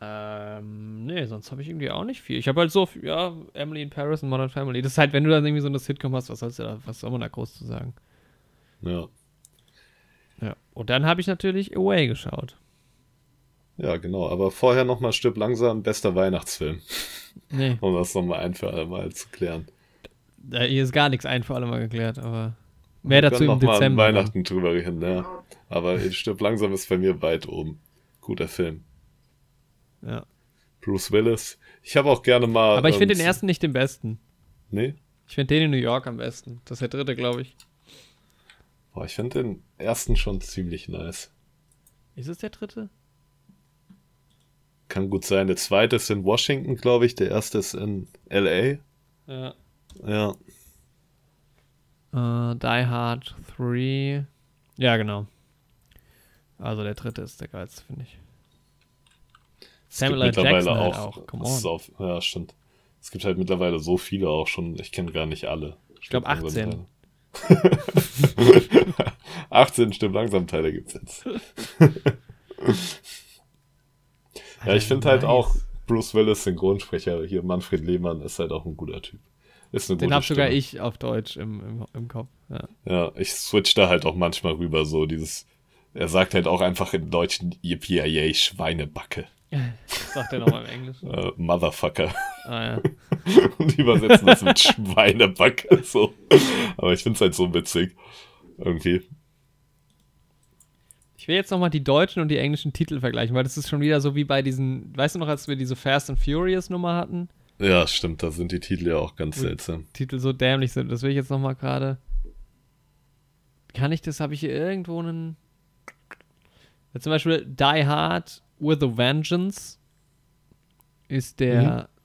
Ähm, nee, sonst habe ich irgendwie auch nicht viel. Ich habe halt so, ja, Emily in Paris und Modern Family. Das ist halt, wenn du dann irgendwie so eine Sitcom hast, was sollst du da, was soll man da groß zu sagen? Ja. Ja. Und dann habe ich natürlich Away geschaut. Ja, genau. Aber vorher nochmal Stück langsam, bester Weihnachtsfilm. Nee. um das nochmal ein für alle Mal zu klären. Da hier ist gar nichts ein für alle Mal geklärt, aber mehr dazu im noch Dezember. Mal Weihnachten drüber hin, ja. Aber Stück langsam ist bei mir weit oben. Guter Film. Ja. Bruce Willis. Ich habe auch gerne mal. Aber ich finde den ersten nicht den besten. Nee? Ich finde den in New York am besten. Das ist der dritte, glaube ich. Boah, ich finde den ersten schon ziemlich nice. Ist es der dritte? Kann gut sein. Der zweite ist in Washington, glaube ich. Der erste ist in LA. Ja. Ja. Uh, Die Hard 3. Ja, genau. Also der dritte ist der geilste, finde ich. Samuel L. Jackson auch. Halt auch. Come on. Auf, ja, stimmt. Es gibt halt mittlerweile so viele auch schon. Ich kenne gar nicht alle. Ich glaube 18. 18 Stimmt langsam Teile gibt es jetzt. ja, ich finde halt auch Bruce Willis, Synchronsprecher, hier Manfred Lehmann, ist halt auch ein guter Typ. Ist eine Den habe sogar ich auf Deutsch im, im, im Kopf. Ja. ja, ich switch da halt auch manchmal rüber, so dieses. Er sagt halt auch einfach in Deutschen Yippie Schweinebacke. Sagt er nochmal im Englischen? Uh, Motherfucker. Ah, ja. Und die übersetzen das mit Schweinebacke. So. Aber ich finde es halt so witzig. Irgendwie. Ich will jetzt nochmal die deutschen und die englischen Titel vergleichen, weil das ist schon wieder so wie bei diesen, weißt du noch, als wir diese Fast and Furious Nummer hatten? Ja, stimmt, da sind die Titel ja auch ganz seltsam. Titel so dämlich sind. Das will ich jetzt nochmal gerade. Kann ich das? Habe ich hier irgendwo einen. Ja, zum Beispiel Die Hard with a Vengeance ist der mhm.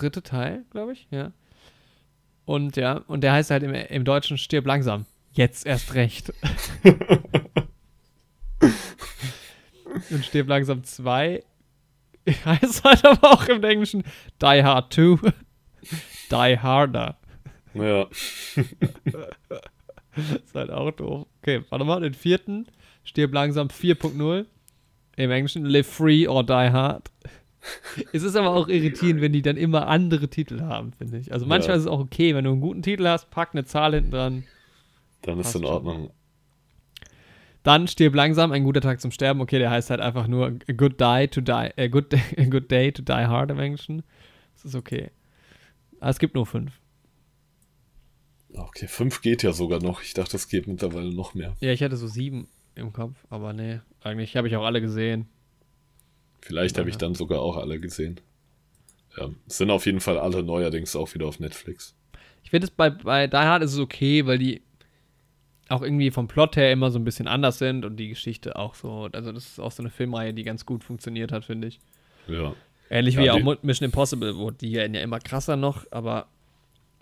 Dritte Teil, glaube ich, ja. Und ja, und der heißt halt im, im Deutschen Stirb langsam. Jetzt erst recht. und Stirb langsam 2 heißt halt aber auch im Englischen Die Hard 2. Die Harder. Ja. ist halt auch doof. Okay, warte mal, den vierten. Stirb langsam 4.0. Im Englischen Live Free or Die Hard. Es ist aber auch irritierend, wenn die dann immer andere Titel haben, finde ich. Also manchmal ja. ist es auch okay, wenn du einen guten Titel hast, pack eine Zahl hinten dran. Dann ist es in Ordnung. Dann stirb langsam, ein guter Tag zum Sterben. Okay, der heißt halt einfach nur a good die to die, a good, day, a good day to die hard im Englischen. Das ist okay. Aber es gibt nur fünf. Okay, fünf geht ja sogar noch. Ich dachte, es geht mittlerweile noch mehr. Ja, ich hatte so sieben im Kopf, aber nee, eigentlich habe ich auch alle gesehen. Vielleicht ja. habe ich dann sogar auch alle gesehen. Ja, sind auf jeden Fall alle neuerdings auch wieder auf Netflix. Ich finde es bei, bei Die Hard ist es okay, weil die auch irgendwie vom Plot her immer so ein bisschen anders sind und die Geschichte auch so. Also, das ist auch so eine Filmreihe, die ganz gut funktioniert hat, finde ich. Ja. Ähnlich ja, wie auch Mission Impossible, wo die werden ja immer krasser noch, aber.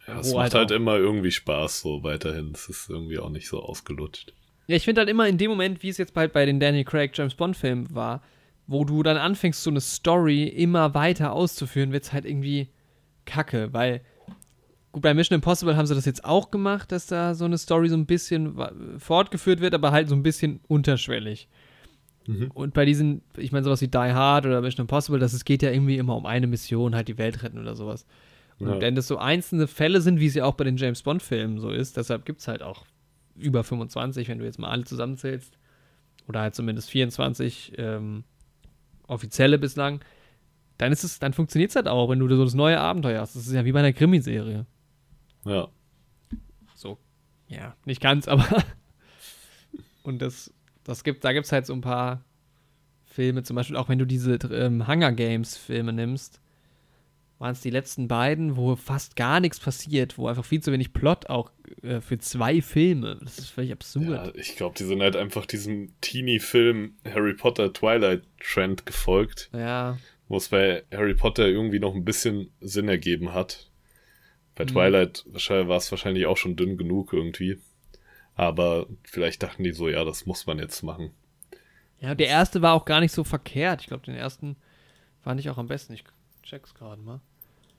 Ja, es macht halt, halt immer irgendwie Spaß so weiterhin. Es ist irgendwie auch nicht so ausgelutscht. Ja, ich finde halt immer in dem Moment, wie es jetzt bei, bei den Daniel Craig James Bond Filmen war, wo du dann anfängst, so eine Story immer weiter auszuführen, wird es halt irgendwie kacke, weil gut, bei Mission Impossible haben sie das jetzt auch gemacht, dass da so eine Story so ein bisschen fortgeführt wird, aber halt so ein bisschen unterschwellig. Mhm. Und bei diesen, ich meine, sowas wie Die Hard oder Mission Impossible, das es geht ja irgendwie immer um eine Mission, halt die Welt retten oder sowas. Und ja. wenn das so einzelne Fälle sind, wie es ja auch bei den James Bond-Filmen so ist, deshalb gibt es halt auch über 25, wenn du jetzt mal alle zusammenzählst. Oder halt zumindest 24 ähm, offizielle bislang. Dann ist es, dann funktioniert es halt auch, wenn du so das neue Abenteuer hast. Das ist ja wie bei einer Krimiserie. Ja. So. Ja, nicht ganz, aber. Und das, das gibt, da gibt es halt so ein paar Filme, zum Beispiel auch wenn du diese ähm, Hunger Games Filme nimmst, waren es die letzten beiden, wo fast gar nichts passiert, wo einfach viel zu wenig Plot auch äh, für zwei Filme. Das ist völlig absurd. Ja, ich glaube, die sind halt einfach diesem Teenie-Film Harry Potter Twilight Trend gefolgt. Ja. Wo es bei Harry Potter irgendwie noch ein bisschen Sinn ergeben hat. Bei mhm. Twilight war es wahrscheinlich auch schon dünn genug irgendwie. Aber vielleicht dachten die so, ja, das muss man jetzt machen. Ja, der erste war auch gar nicht so verkehrt. Ich glaube, den ersten Fand ich auch am besten. Ich check's gerade mal.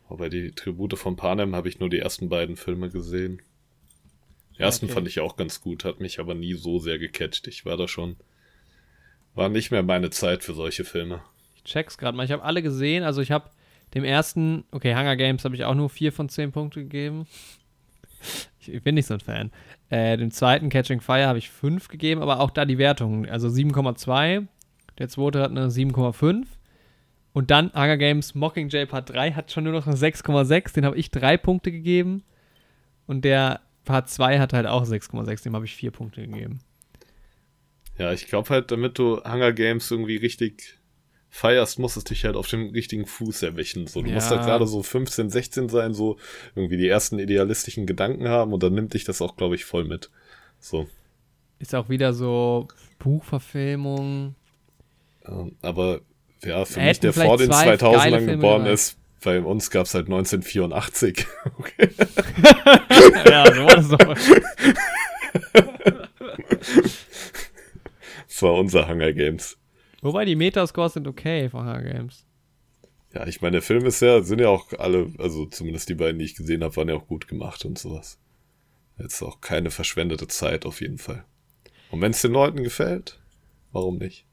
Aber die Tribute von Panem habe ich nur die ersten beiden Filme gesehen. Den ersten Okay. fand ich auch ganz gut, hat mich aber nie so sehr gecatcht. Ich war da schon. War nicht mehr meine Zeit für solche Filme. Ich check's gerade mal. Ich habe alle gesehen. Also ich habe dem ersten, okay, Hunger Games habe ich auch nur 4 von 10 Punkte gegeben. Ich bin nicht so ein Fan. Äh, dem zweiten Catching Fire habe ich 5 gegeben, aber auch da die Wertung. Also 7,2. Der zweite hat eine 7,5. Und dann Hunger Games Mockingjay Part 3 hat schon nur noch eine 6,6. Den habe ich 3 Punkte gegeben. Und der Part 2 hat halt auch 6,6. Dem habe ich 4 Punkte gegeben. Ja, ich glaube halt, damit du Hunger Games irgendwie richtig feierst, musst es dich halt auf dem richtigen Fuß erwischen. So, du musst Ja. halt gerade so 15, 16 sein, so irgendwie die ersten idealistischen Gedanken haben und dann nimmt dich das auch, glaube ich, voll mit. So. Ist auch wieder so Buchverfilmung. Ähm, aber ja, für mich, der vor den zwei 2000ern geile Filme geboren dabei. ist, bei uns gab es halt 1984. okay. ja, so war das doch. Das war unser Hunger Games. Wobei die Metascores sind okay von Hunger Games. Ja, ich meine, der Film ist ja, sind ja auch alle, also zumindest die beiden, die ich gesehen habe, waren ja auch gut gemacht und sowas. Jetzt auch keine verschwendete Zeit auf jeden Fall. Und wenn es den Leuten gefällt, warum nicht?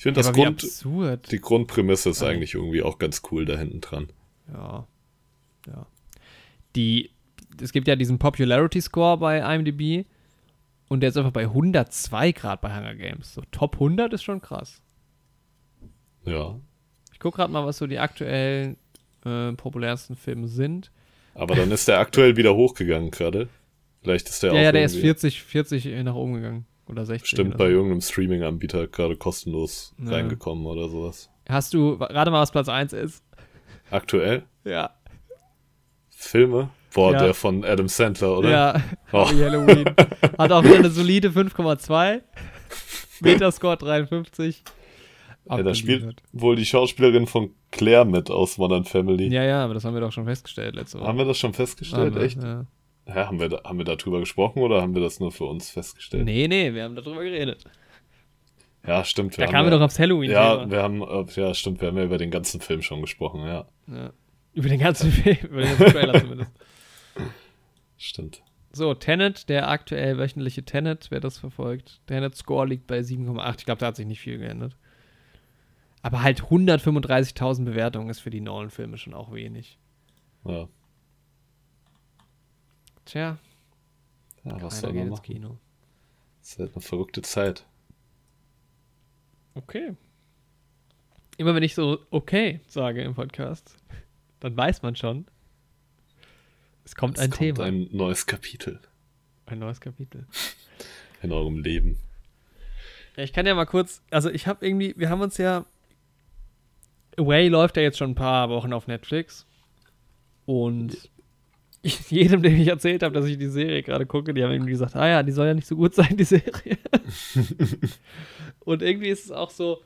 Ich finde Ja, das Grund, absurd. die Grundprämisse ist Ja. eigentlich irgendwie auch ganz cool da hinten dran. Ja. Ja. Die, es gibt ja diesen Popularity Score bei IMDb und der ist einfach bei 102 Grad bei Hunger Games. So Top 100 ist schon krass. Ja. Ich gucke gerade mal, was so die aktuellen äh, populärsten Filme sind. Aber dann ist der aktuell wieder hochgegangen gerade. Vielleicht ist der Ja, auch ja, der ist irgendwie- 40, 40 nach oben gegangen. Oder 60. Stimmt, bei so. irgendeinem Streaming-Anbieter gerade kostenlos Ja. reingekommen oder sowas. Hast du, rate mal, was Platz 1 ist? Aktuell? Ja. Filme? Boah, Ja. der von Adam Sandler, oder? Ja, Oh. Halloween. Hat auch wieder eine solide 5,2. Metascore 53. Ja, da spielt wohl die Schauspielerin von Claire mit aus Modern Family. Ja, ja, aber das haben wir doch schon festgestellt letzte Woche. Haben wir das schon festgestellt? Wir, Echt? Ja. Ja, haben wir, da, haben wir darüber gesprochen oder haben wir das nur für uns festgestellt? Nee, nee, wir haben darüber geredet. Ja, stimmt. Da kamen wir ja, doch aufs Halloween. Ja, wir haben, äh, ja, stimmt, wir haben ja über den ganzen Film schon gesprochen, ja. ja. Über den ganzen Film, über den ganzen Trailer zumindest. Stimmt. So, Tenet, der aktuell wöchentliche Tenet, wer das verfolgt. Tenet Score liegt bei 7,8. Ich glaube, da hat sich nicht viel geändert. Aber halt 135.000 Bewertungen ist für die Nolan-Filme schon auch wenig. Ja, Tja, ja was soll man machen? Kino. Das ist halt eine verrückte Zeit. Okay. Immer wenn ich so okay sage im Podcast, dann weiß man schon, es kommt Es ein kommt Thema, ein, ein neues Kapitel neues Kapitel. in eurem Leben. Ja, ich kann ja mal kurz, also ich habe irgendwie, wir haben uns ja, Away läuft ja jetzt schon ein paar Wochen auf Netflix und jedem, dem ich erzählt habe, dass ich die Serie gerade gucke, die haben irgendwie gesagt, ah ja, die soll ja nicht so gut sein, die Serie. und irgendwie ist es auch so,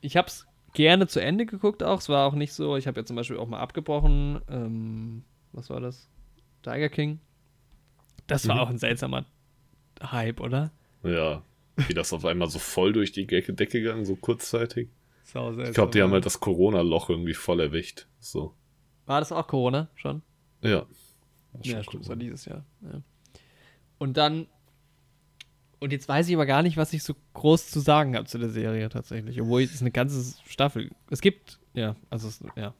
ich habe es gerne zu Ende geguckt auch, es war auch nicht so, ich habe ja zum Beispiel auch mal abgebrochen, ähm, was war das? Tiger King. Das war Mhm. auch ein seltsamer Hype, oder? Ja, wie das auf einmal so voll durch die Decke gegangen, so kurzzeitig. Ich glaube, die haben halt das Corona-Loch irgendwie voll erwischt. So. War das auch Corona schon? Ja. Ja, stimmt, das war dieses Jahr. Ja. Und dann. Und jetzt weiß ich aber gar nicht, was ich so groß zu sagen habe zu der Serie tatsächlich. Obwohl es ist eine ganze Staffel. Es gibt, ja, also es, ja.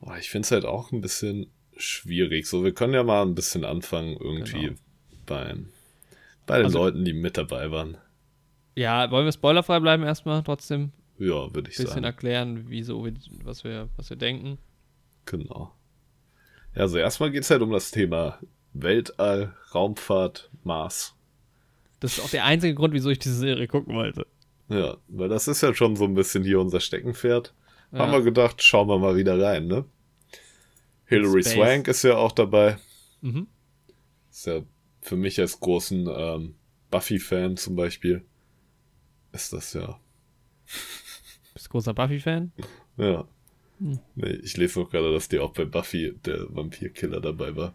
Boah, ich finde es halt auch ein bisschen schwierig. So, wir können ja mal ein bisschen anfangen irgendwie Genau. beim, bei den Also- Leuten, die mit dabei waren. Ja, wollen wir spoilerfrei bleiben erstmal trotzdem? Ja, würde ich Ein bisschen sagen. erklären, wieso, was wir, was wir denken. Genau. Also erstmal geht es halt um das Thema Weltall, Raumfahrt, Mars. Das ist auch der einzige Grund, wieso ich diese Serie gucken wollte. Ja, weil das ist ja schon so ein bisschen hier unser Steckenpferd. Ja. Haben wir gedacht, schauen wir mal wieder rein, ne? Hilary. Swank ist ja auch dabei. Mhm. Ist ja für mich als großen ähm, Buffy-Fan zum Beispiel. Ist das ja. Bist großer Buffy-Fan? Ja. Hm. Nee, ich lese noch gerade, dass die auch bei Buffy der Vampirkiller dabei war.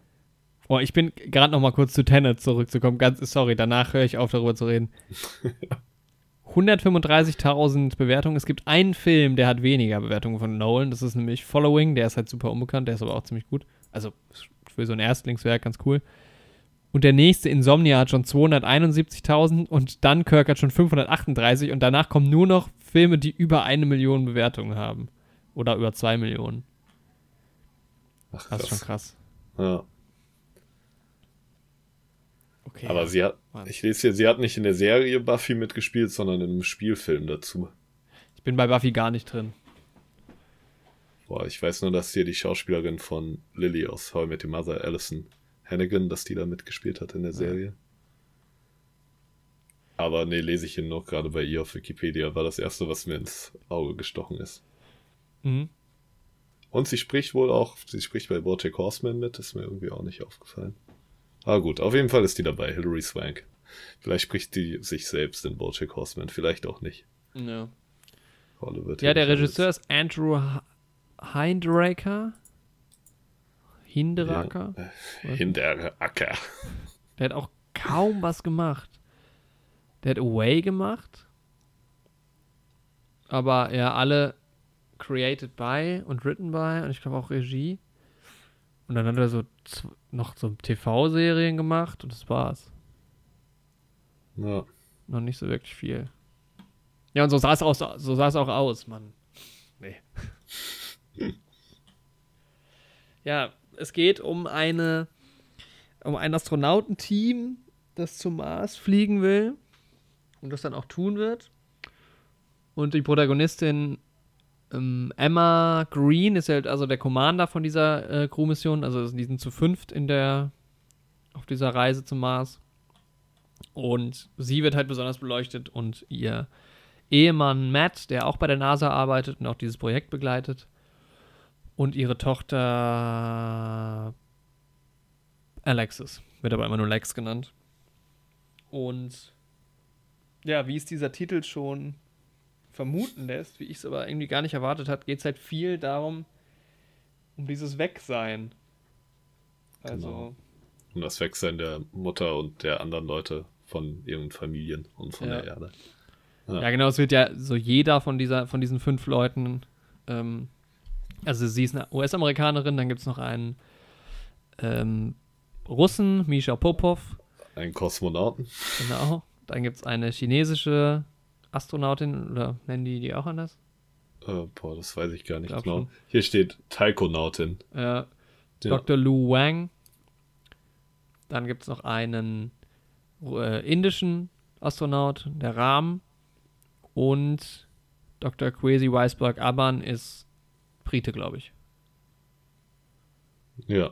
Oh, ich bin gerade noch mal kurz zu Tenet zurückzukommen. Ganz, sorry, danach höre ich auf, darüber zu reden. 135.000 Bewertungen. Es gibt einen Film, der hat weniger Bewertungen von Nolan. Das ist nämlich Following. Der ist halt super unbekannt. Der ist aber auch ziemlich gut. Also für so ein Erstlingswerk ganz cool. Und der nächste, Insomnia, hat schon 271.000 und Dunkirk hat schon 538 und danach kommen nur noch Filme, die über eine Million Bewertungen haben. Oder über zwei Millionen. Ach, das ist schon krass. Ja. Okay. Aber sie hat, ich lese hier, sie hat nicht in der Serie Buffy mitgespielt, sondern in einem Spielfilm dazu. Ich bin bei Buffy gar nicht drin. Boah, ich weiß nur, dass hier die Schauspielerin von Lily aus How I Met Your Mother, Alison Hannigan, dass die da mitgespielt hat in der Serie. Ja. Aber nee, lese ich hier noch gerade bei ihr auf Wikipedia, war das erste, was mir ins Auge gestochen ist. Mhm. Und sie spricht wohl auch, sie spricht bei Bojack Horseman mit, ist mir irgendwie auch nicht aufgefallen. Ah gut, auf jeden Fall ist die dabei, Hilary Swank. Vielleicht spricht die sich selbst in Bojack Horseman, vielleicht auch nicht. Ja. ja, der Regisseur ist Andrew Hindraker. Hinderaker? Ja, Hinderaker. Der hat auch kaum was gemacht. Der hat Away gemacht. Aber ja, alle created by und written by und ich glaube auch Regie. Und dann hat er so noch so TV-Serien gemacht und das war's. Ja. Noch nicht so wirklich viel. Ja, und so sah es auch, so sah es auch aus, Mann. Nee. ja, es geht um eine um ein Astronautenteam, das zum Mars fliegen will und das dann auch tun wird. Und die Protagonistin ähm, Emma Green ist halt also der Commander von dieser äh, Crewmission. Also die sind zu fünft in der auf dieser Reise zum Mars. Und sie wird halt besonders beleuchtet und ihr Ehemann Matt, der auch bei der NASA arbeitet und auch dieses Projekt begleitet. Und ihre Tochter Alexis, wird aber immer nur Lex genannt. Und ja, wie ist dieser Titel schon vermuten lässt, wie ich es aber irgendwie gar nicht erwartet habe, geht es halt viel darum, um dieses Wegsein. Also. Genau. Um das Wegsein der Mutter und der anderen Leute von ihren Familien und von ja. der Erde. Ja. ja. genau, es wird ja so jeder von dieser, von diesen fünf Leuten, ähm, also sie ist eine US-Amerikanerin, dann gibt es noch einen ähm, Russen, Misha Popov. Einen Kosmonauten. Genau. Dann gibt es eine chinesische Astronautin oder nennen die die auch anders? Uh, boah, das weiß ich gar nicht genau. Schon. Hier steht Taikonautin. Äh, ja. Dr. Lu Wang. Dann gibt es noch einen äh, indischen Astronaut, der Ram. Und Dr. Kwesi Weisberg Aban ist Brite, glaube ich. Ja.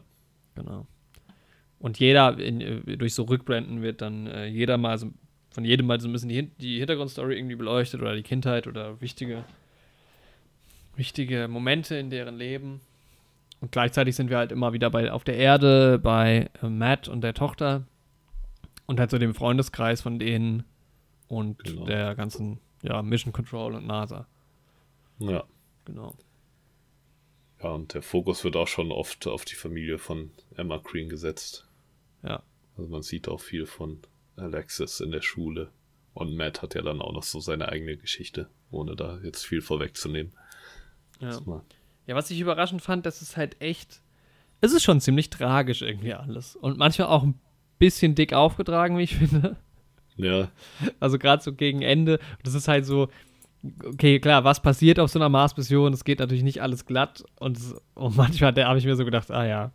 Genau. Und jeder, in, äh, durch so Rückblenden wird dann äh, jeder mal so von jedem mal so ein bisschen die, die Hintergrundstory irgendwie beleuchtet oder die Kindheit oder wichtige, wichtige Momente in deren Leben. Und gleichzeitig sind wir halt immer wieder bei, auf der Erde bei äh, Matt und der Tochter und halt so dem Freundeskreis von denen und genau. der ganzen ja, Mission Control und NASA. Ja. Genau. Ja, und der Fokus wird auch schon oft auf die Familie von Emma Green gesetzt. Ja. Also man sieht auch viel von Alexis in der Schule. Und Matt hat ja dann auch noch so seine eigene Geschichte, ohne da jetzt viel vorwegzunehmen. Ja. ja, was ich überraschend fand, das ist halt echt. Es ist schon ziemlich tragisch irgendwie alles. Und manchmal auch ein bisschen dick aufgetragen, wie ich finde. Ja. Also gerade so gegen Ende. Das ist halt so, okay, klar, was passiert auf so einer Mars-Mission? Es geht natürlich nicht alles glatt. Und, und manchmal habe ich mir so gedacht, ah ja.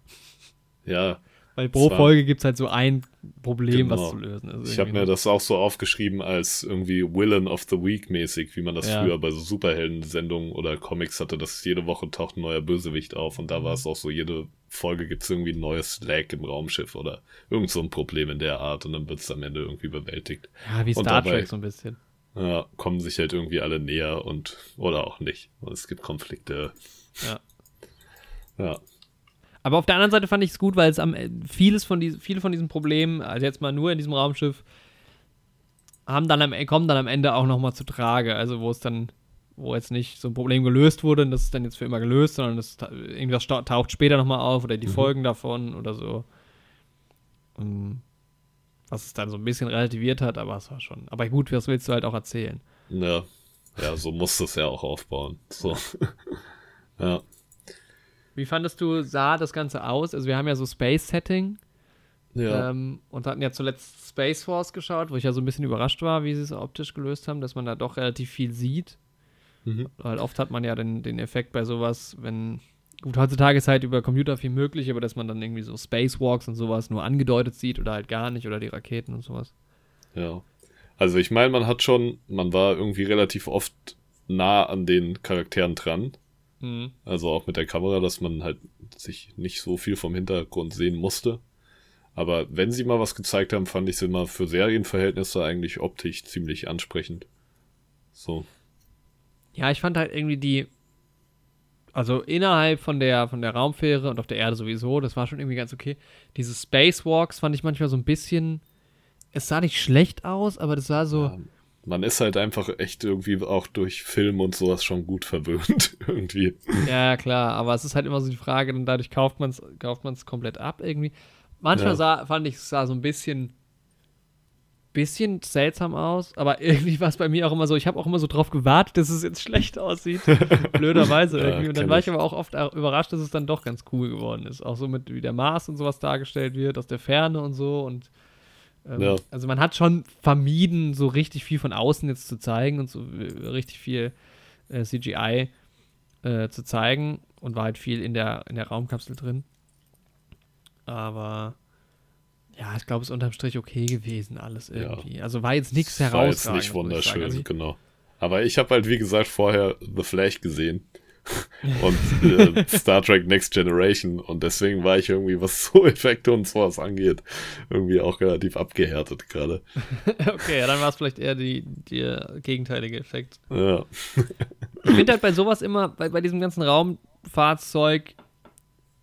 Ja, weil pro Folge gibt es halt so ein Problem, genau. was zu lösen ist. Ich habe mir das auch so aufgeschrieben als irgendwie Villain of the Week mäßig, wie man das ja. früher bei so Superhelden-Sendungen oder Comics hatte, dass jede Woche taucht ein neuer Bösewicht auf und da mhm. war es auch so, jede Folge gibt es irgendwie ein neues Lag im Raumschiff oder irgend so ein Problem in der Art und dann wird es am Ende irgendwie bewältigt. Ja, wie Star dabei, Trek so ein bisschen. Ja, kommen sich halt irgendwie alle näher und oder auch nicht. Und es gibt Konflikte. Ja. Ja, aber auf der anderen Seite fand ich es gut, weil es am vieles von diesen, viele von diesen Problemen, also jetzt mal nur in diesem Raumschiff, haben dann am, kommen dann am Ende auch nochmal zu Trage. Also wo es dann, wo jetzt nicht so ein Problem gelöst wurde und das ist dann jetzt für immer gelöst, sondern das, irgendwas taucht später nochmal auf oder die mhm. Folgen davon oder so. Um, was es dann so ein bisschen relativiert hat, aber es war schon. Aber gut, was willst du halt auch erzählen? Ja, ja, so musst du es ja auch aufbauen. So. ja. Wie fandest du, sah das Ganze aus? Also wir haben ja so Space-Setting. Ja. Ähm, und hatten ja zuletzt Space Force geschaut, wo ich ja so ein bisschen überrascht war, wie sie es optisch gelöst haben, dass man da doch relativ viel sieht. Mhm. Weil oft hat man ja den, den Effekt bei sowas, wenn. Gut, heutzutage ist halt über Computer viel möglich, aber dass man dann irgendwie so Spacewalks und sowas nur angedeutet sieht oder halt gar nicht oder die Raketen und sowas. Ja. Also ich meine, man hat schon, man war irgendwie relativ oft nah an den Charakteren dran. Mhm. Also auch mit der Kamera, dass man halt sich nicht so viel vom Hintergrund sehen musste. Aber wenn sie mal was gezeigt haben, fand ich sie immer für Serienverhältnisse eigentlich optisch ziemlich ansprechend. So. Ja, ich fand halt irgendwie die, also innerhalb von der, von der Raumfähre und auf der Erde sowieso, das war schon irgendwie ganz okay. Diese Spacewalks fand ich manchmal so ein bisschen, es sah nicht schlecht aus, aber das war so. Ja, man ist halt einfach echt irgendwie auch durch Film und sowas schon gut verwöhnt, irgendwie. Ja, klar, aber es ist halt immer so die Frage, und dadurch kauft man es kauft man's komplett ab irgendwie. Manchmal ja. sah, fand ich, es sah so ein bisschen bisschen seltsam aus, aber irgendwie war es bei mir auch immer so, ich habe auch immer so drauf gewartet, dass es jetzt schlecht aussieht. Blöderweise ja, irgendwie. Und dann war ich aber auch oft überrascht, dass es dann doch ganz cool geworden ist. Auch so mit, wie der Mars und sowas dargestellt wird, aus der Ferne und so. Und ähm, ja. also man hat schon vermieden, so richtig viel von außen jetzt zu zeigen und so äh, richtig viel äh, CGI äh, zu zeigen und war halt viel in der, in der Raumkapsel drin. Aber ja, ich glaube, es ist unterm Strich okay gewesen, alles irgendwie. Ja. Also war jetzt nichts herausragendes. War jetzt nicht wunderschön, also genau. Aber ich habe halt, wie gesagt, vorher The Flash gesehen und äh, Star Trek Next Generation und deswegen war ich irgendwie, was so Effekte und sowas angeht, irgendwie auch relativ abgehärtet gerade. okay, ja, dann war es vielleicht eher die, der gegenteilige Effekt. Ja. ich finde halt bei sowas immer, bei, bei diesem ganzen Raumfahrzeug,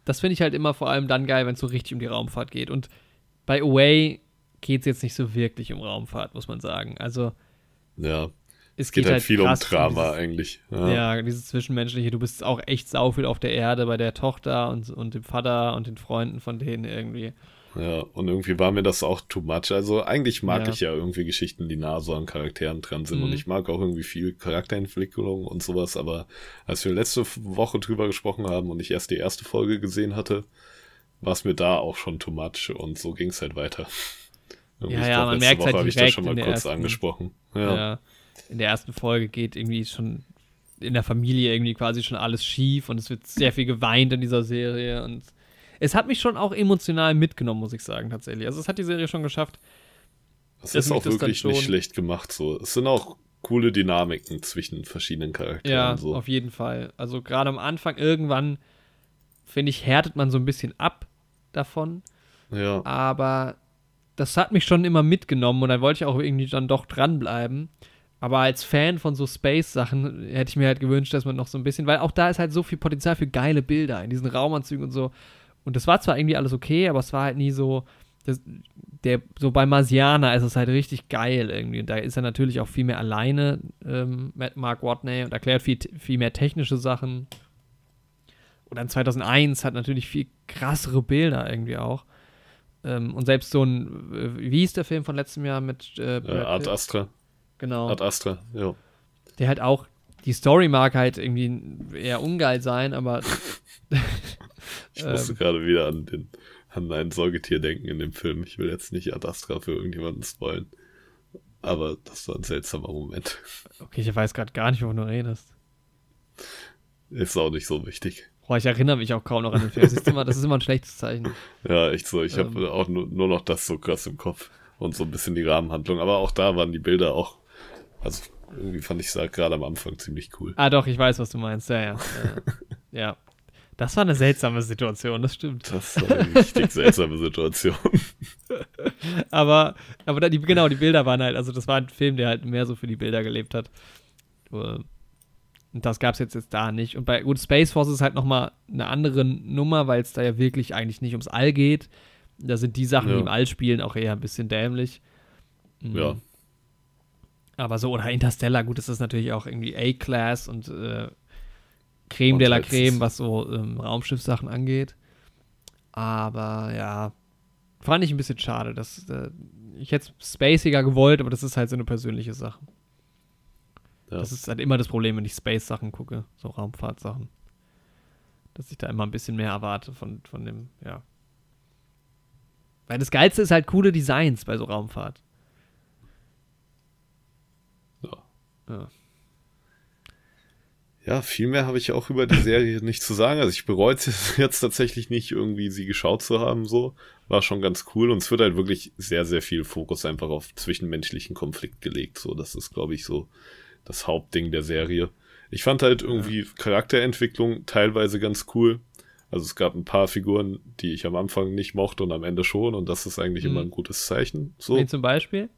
das finde ich halt immer vor allem dann geil, wenn es so richtig um die Raumfahrt geht und bei Away geht es jetzt nicht so wirklich um Raumfahrt, muss man sagen. Also. Ja. Es geht, geht halt, halt viel um Drama dieses, eigentlich. Ja. ja. dieses Zwischenmenschliche. Du bist auch echt sau viel auf der Erde bei der Tochter und, und dem Vater und den Freunden von denen irgendwie. Ja, und irgendwie war mir das auch too much. Also eigentlich mag ja. ich ja irgendwie Geschichten, die nah so an Charakteren dran sind. Mhm. Und ich mag auch irgendwie viel Charakterentwicklung und sowas. Aber als wir letzte Woche drüber gesprochen haben und ich erst die erste Folge gesehen hatte, war es mir da auch schon too much und so ging es halt weiter. Irgendwie ja, ja, man merkt Woche halt direkt ich das schon mal kurz ersten, angesprochen. Ja. ja. In der ersten Folge geht irgendwie schon in der Familie irgendwie quasi schon alles schief und es wird sehr viel geweint in dieser Serie und es hat mich schon auch emotional mitgenommen, muss ich sagen, tatsächlich. Also es hat die Serie schon geschafft. Es ist auch wirklich nicht schlecht gemacht so. Es sind auch coole Dynamiken zwischen verschiedenen Charakteren. Ja, so. auf jeden Fall. Also gerade am Anfang irgendwann, finde ich, härtet man so ein bisschen ab davon. Ja. Aber das hat mich schon immer mitgenommen und dann wollte ich auch irgendwie dann doch dranbleiben. Aber als Fan von so Space-Sachen hätte ich mir halt gewünscht, dass man noch so ein bisschen, weil auch da ist halt so viel Potenzial für geile Bilder in diesen Raumanzügen und so. Und das war zwar irgendwie alles okay, aber es war halt nie so. Das, der, so bei Marsiana ist es halt richtig geil irgendwie. Und da ist er natürlich auch viel mehr alleine, ähm, Mark Watney, und erklärt viel, viel mehr technische Sachen und dann 2001 hat natürlich viel krassere Bilder irgendwie auch. Ähm, und selbst so ein, äh, wie hieß der Film von letztem Jahr mit äh, äh, Art Astra. Genau. Art Astra, ja. Der halt auch, die Story mag halt irgendwie eher ungeil sein, aber. ich musste ähm, gerade wieder an, den, an ein Säugetier denken in dem Film. Ich will jetzt nicht Ad Astra für irgendjemanden spoilen. Aber das war ein seltsamer Moment. Okay, ich weiß gerade gar nicht, wovon du redest. Ist auch nicht so wichtig. Boah, ich erinnere mich auch kaum noch an den Film. Das ist immer, das ist immer ein schlechtes Zeichen. Ja, echt so. Ich ähm. habe auch nur, nur, noch das so krass im Kopf und so ein bisschen die Rahmenhandlung. Aber auch da waren die Bilder auch, also irgendwie fand ich es halt gerade am Anfang ziemlich cool. Ah, doch, ich weiß, was du meinst. Ja, ja. ja. Das war eine seltsame Situation, das stimmt. Das war eine richtig seltsame Situation. aber, aber die, genau, die Bilder waren halt, also das war ein Film, der halt mehr so für die Bilder gelebt hat. Und das gab es jetzt, jetzt da nicht. Und bei gut, Space Force ist halt nochmal eine andere Nummer, weil es da ja wirklich eigentlich nicht ums All geht. Da sind die Sachen, ja. die im All spielen, auch eher ein bisschen dämlich. Mhm. Ja. Aber so, oder Interstellar, gut, das ist natürlich auch irgendwie A-Class und äh, Creme und de la Creme, was so ähm, Raumschiffsachen angeht. Aber ja, fand ich ein bisschen schade. Dass, äh, ich hätte es spaciger gewollt, aber das ist halt so eine persönliche Sache. Ja. Das ist halt immer das Problem, wenn ich Space-Sachen gucke, so Raumfahrtsachen. Dass ich da immer ein bisschen mehr erwarte von, von dem, ja. Weil das Geilste ist halt coole Designs bei so Raumfahrt. Ja. Ja. Ja, viel mehr habe ich auch über die Serie nicht zu sagen. Also ich bereue es jetzt tatsächlich nicht, irgendwie sie geschaut zu haben, so. War schon ganz cool und es wird halt wirklich sehr, sehr viel Fokus einfach auf zwischenmenschlichen Konflikt gelegt. So, das ist, glaube ich, so das Hauptding der Serie. Ich fand halt irgendwie ja. Charakterentwicklung teilweise ganz cool. Also es gab ein paar Figuren, die ich am Anfang nicht mochte und am Ende schon und das ist eigentlich mhm. immer ein gutes Zeichen. So. Wie zum Beispiel?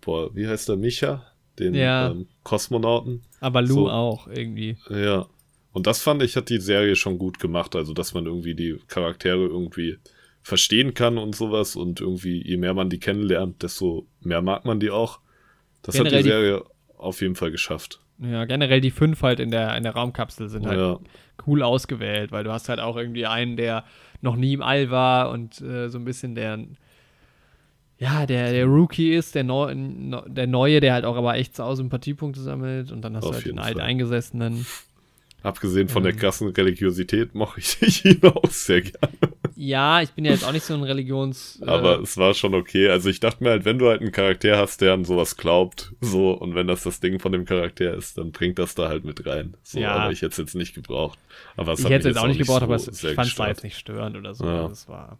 Boah, wie heißt der? Micha? Den ja. ähm, Kosmonauten. Aber Lou so. auch irgendwie. Ja. Und das fand ich, hat die Serie schon gut gemacht. Also, dass man irgendwie die Charaktere irgendwie verstehen kann und sowas. Und irgendwie, je mehr man die kennenlernt, desto mehr mag man die auch. Das generell hat die Serie die, auf jeden Fall geschafft. Ja, generell die fünf halt in der, in der Raumkapsel sind halt ja. cool ausgewählt, weil du hast halt auch irgendwie einen, der noch nie im All war und äh, so ein bisschen der ja, der, der Rookie ist, der, Neu der Neue, der halt auch aber echt sau Sympathiepunkte sammelt und dann hast Auf du halt den Alteingesessenen. Abgesehen von ähm, der krassen Religiosität mochte ich ihn auch sehr gerne. Ja, ich bin ja jetzt auch nicht so ein Religions. Äh, aber es war schon okay. Also ich dachte mir halt, wenn du halt einen Charakter hast, der an sowas glaubt, so, und wenn das das Ding von dem Charakter ist, dann bringt das da halt mit rein. So, ja. aber ich hätte es jetzt nicht gebraucht. Aber es ich hätte es jetzt auch nicht gebraucht, so aber es, ich fand es jetzt nicht störend oder so. Ja. Das war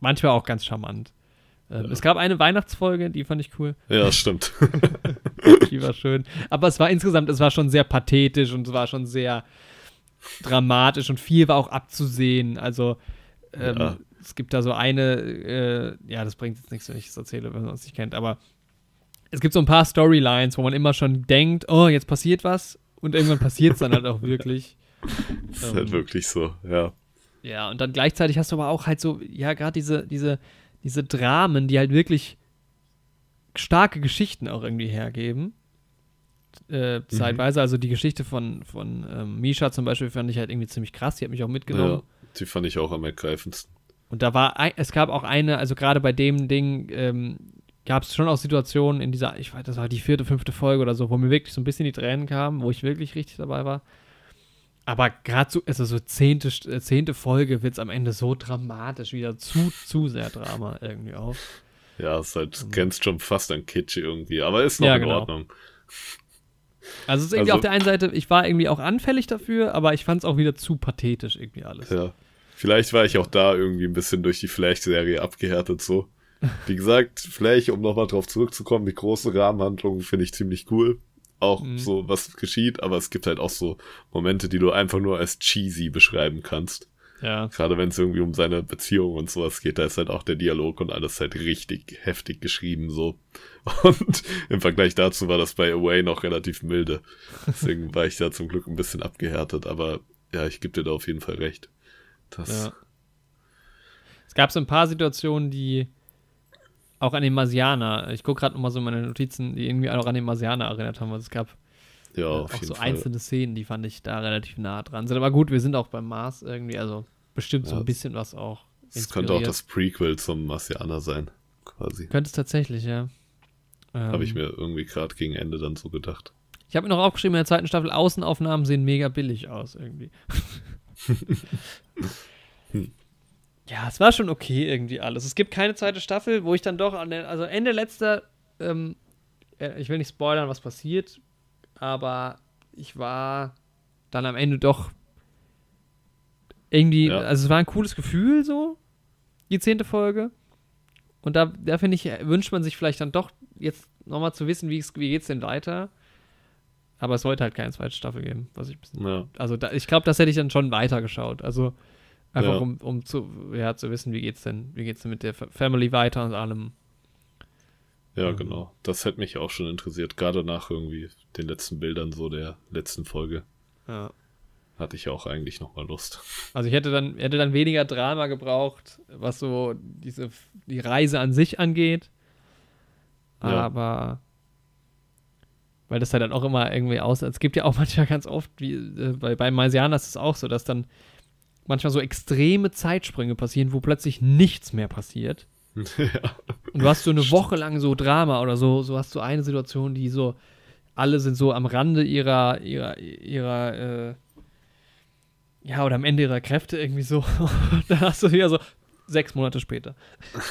manchmal auch ganz charmant. Ähm, ja. Es gab eine Weihnachtsfolge, die fand ich cool. Ja, stimmt. die war schön. Aber es war insgesamt, es war schon sehr pathetisch und es war schon sehr dramatisch und viel war auch abzusehen. Also ähm, ja. es gibt da so eine, äh, ja, das bringt jetzt nichts, wenn ich es erzähle, wenn man es nicht kennt, aber es gibt so ein paar Storylines, wo man immer schon denkt, oh, jetzt passiert was und irgendwann passiert es dann halt auch wirklich. Das ist halt ähm, halt wirklich so, ja. Ja, und dann gleichzeitig hast du aber auch halt so, ja, gerade diese, diese diese Dramen, die halt wirklich starke Geschichten auch irgendwie hergeben. Äh, zeitweise, mhm. also die Geschichte von, von ähm, Misha zum Beispiel fand ich halt irgendwie ziemlich krass, die hat mich auch mitgenommen. Ja, die fand ich auch am ergreifendsten. Und da war, es gab auch eine, also gerade bei dem Ding ähm, gab es schon auch Situationen in dieser, ich weiß, das war die vierte, fünfte Folge oder so, wo mir wirklich so ein bisschen die Tränen kamen, wo ich wirklich richtig dabei war. Aber gerade so, also so zehnte, äh, zehnte Folge wird es am Ende so dramatisch, wieder zu, zu sehr Drama irgendwie auch. Ja, es ist halt, mhm. kennst schon fast an Kitsch irgendwie, aber ist noch ja, in genau. Ordnung. Also es ist irgendwie also, auf der einen Seite, ich war irgendwie auch anfällig dafür, aber ich fand es auch wieder zu pathetisch irgendwie alles. Ja. Vielleicht war ich auch da irgendwie ein bisschen durch die Flash-Serie abgehärtet so. Wie gesagt, Flash, um nochmal drauf zurückzukommen, die große Rahmenhandlung finde ich ziemlich cool auch mhm. so, was geschieht, aber es gibt halt auch so Momente, die du einfach nur als cheesy beschreiben kannst. Ja. Gerade wenn es irgendwie um seine Beziehung und sowas geht, da ist halt auch der Dialog und alles halt richtig heftig geschrieben so. Und im Vergleich dazu war das bei Away noch relativ milde. Deswegen war ich da zum Glück ein bisschen abgehärtet, aber ja, ich gebe dir da auf jeden Fall recht. Das ja. Es gab so ein paar Situationen, die auch an den Marsianer. Ich gucke gerade nochmal so meine Notizen, die irgendwie auch an den Marsianer erinnert haben. Also es gab ja, äh, auch so Fall. einzelne Szenen, die fand ich da relativ nah dran sind. Aber gut, wir sind auch beim Mars irgendwie, also bestimmt ja, so ein bisschen was auch. Es könnte auch das Prequel zum Marsianer sein, quasi. Könnte es tatsächlich, ja. Ähm, habe ich mir irgendwie gerade gegen Ende dann so gedacht. Ich habe mir noch aufgeschrieben, in der zweiten Staffel, Außenaufnahmen sehen mega billig aus irgendwie. hm ja, es war schon okay irgendwie alles. Es gibt keine zweite Staffel, wo ich dann doch an der, also Ende letzter, ähm, äh, ich will nicht spoilern, was passiert, aber ich war dann am Ende doch irgendwie, ja. also es war ein cooles Gefühl so, die zehnte Folge. Und da, da finde ich, wünscht man sich vielleicht dann doch jetzt nochmal zu wissen, wie, wie es denn weiter. Aber es sollte halt keine zweite Staffel geben, was ich ja. Also da, ich glaube, das hätte ich dann schon weitergeschaut. Also Einfach ja. um, um zu, ja, zu wissen, wie geht's denn, wie geht's denn mit der Family weiter und allem. Ja, genau. Das hätte mich auch schon interessiert, gerade nach irgendwie den letzten Bildern so der letzten Folge. Ja. Hatte ich auch eigentlich nochmal Lust. Also ich hätte dann, hätte dann weniger Drama gebraucht, was so diese, die Reise an sich angeht. Ja. Aber weil das halt dann auch immer irgendwie aus. Es gibt ja auch manchmal ganz oft, wie äh, bei, bei Maisianas ist es auch so, dass dann manchmal so extreme Zeitsprünge passieren, wo plötzlich nichts mehr passiert. Ja. Und du hast so eine Woche lang so Drama oder so, so hast du eine Situation, die so alle sind so am Rande ihrer, ihrer, ihrer, äh, ja, oder am Ende ihrer Kräfte irgendwie so. da hast du wieder so sechs Monate später.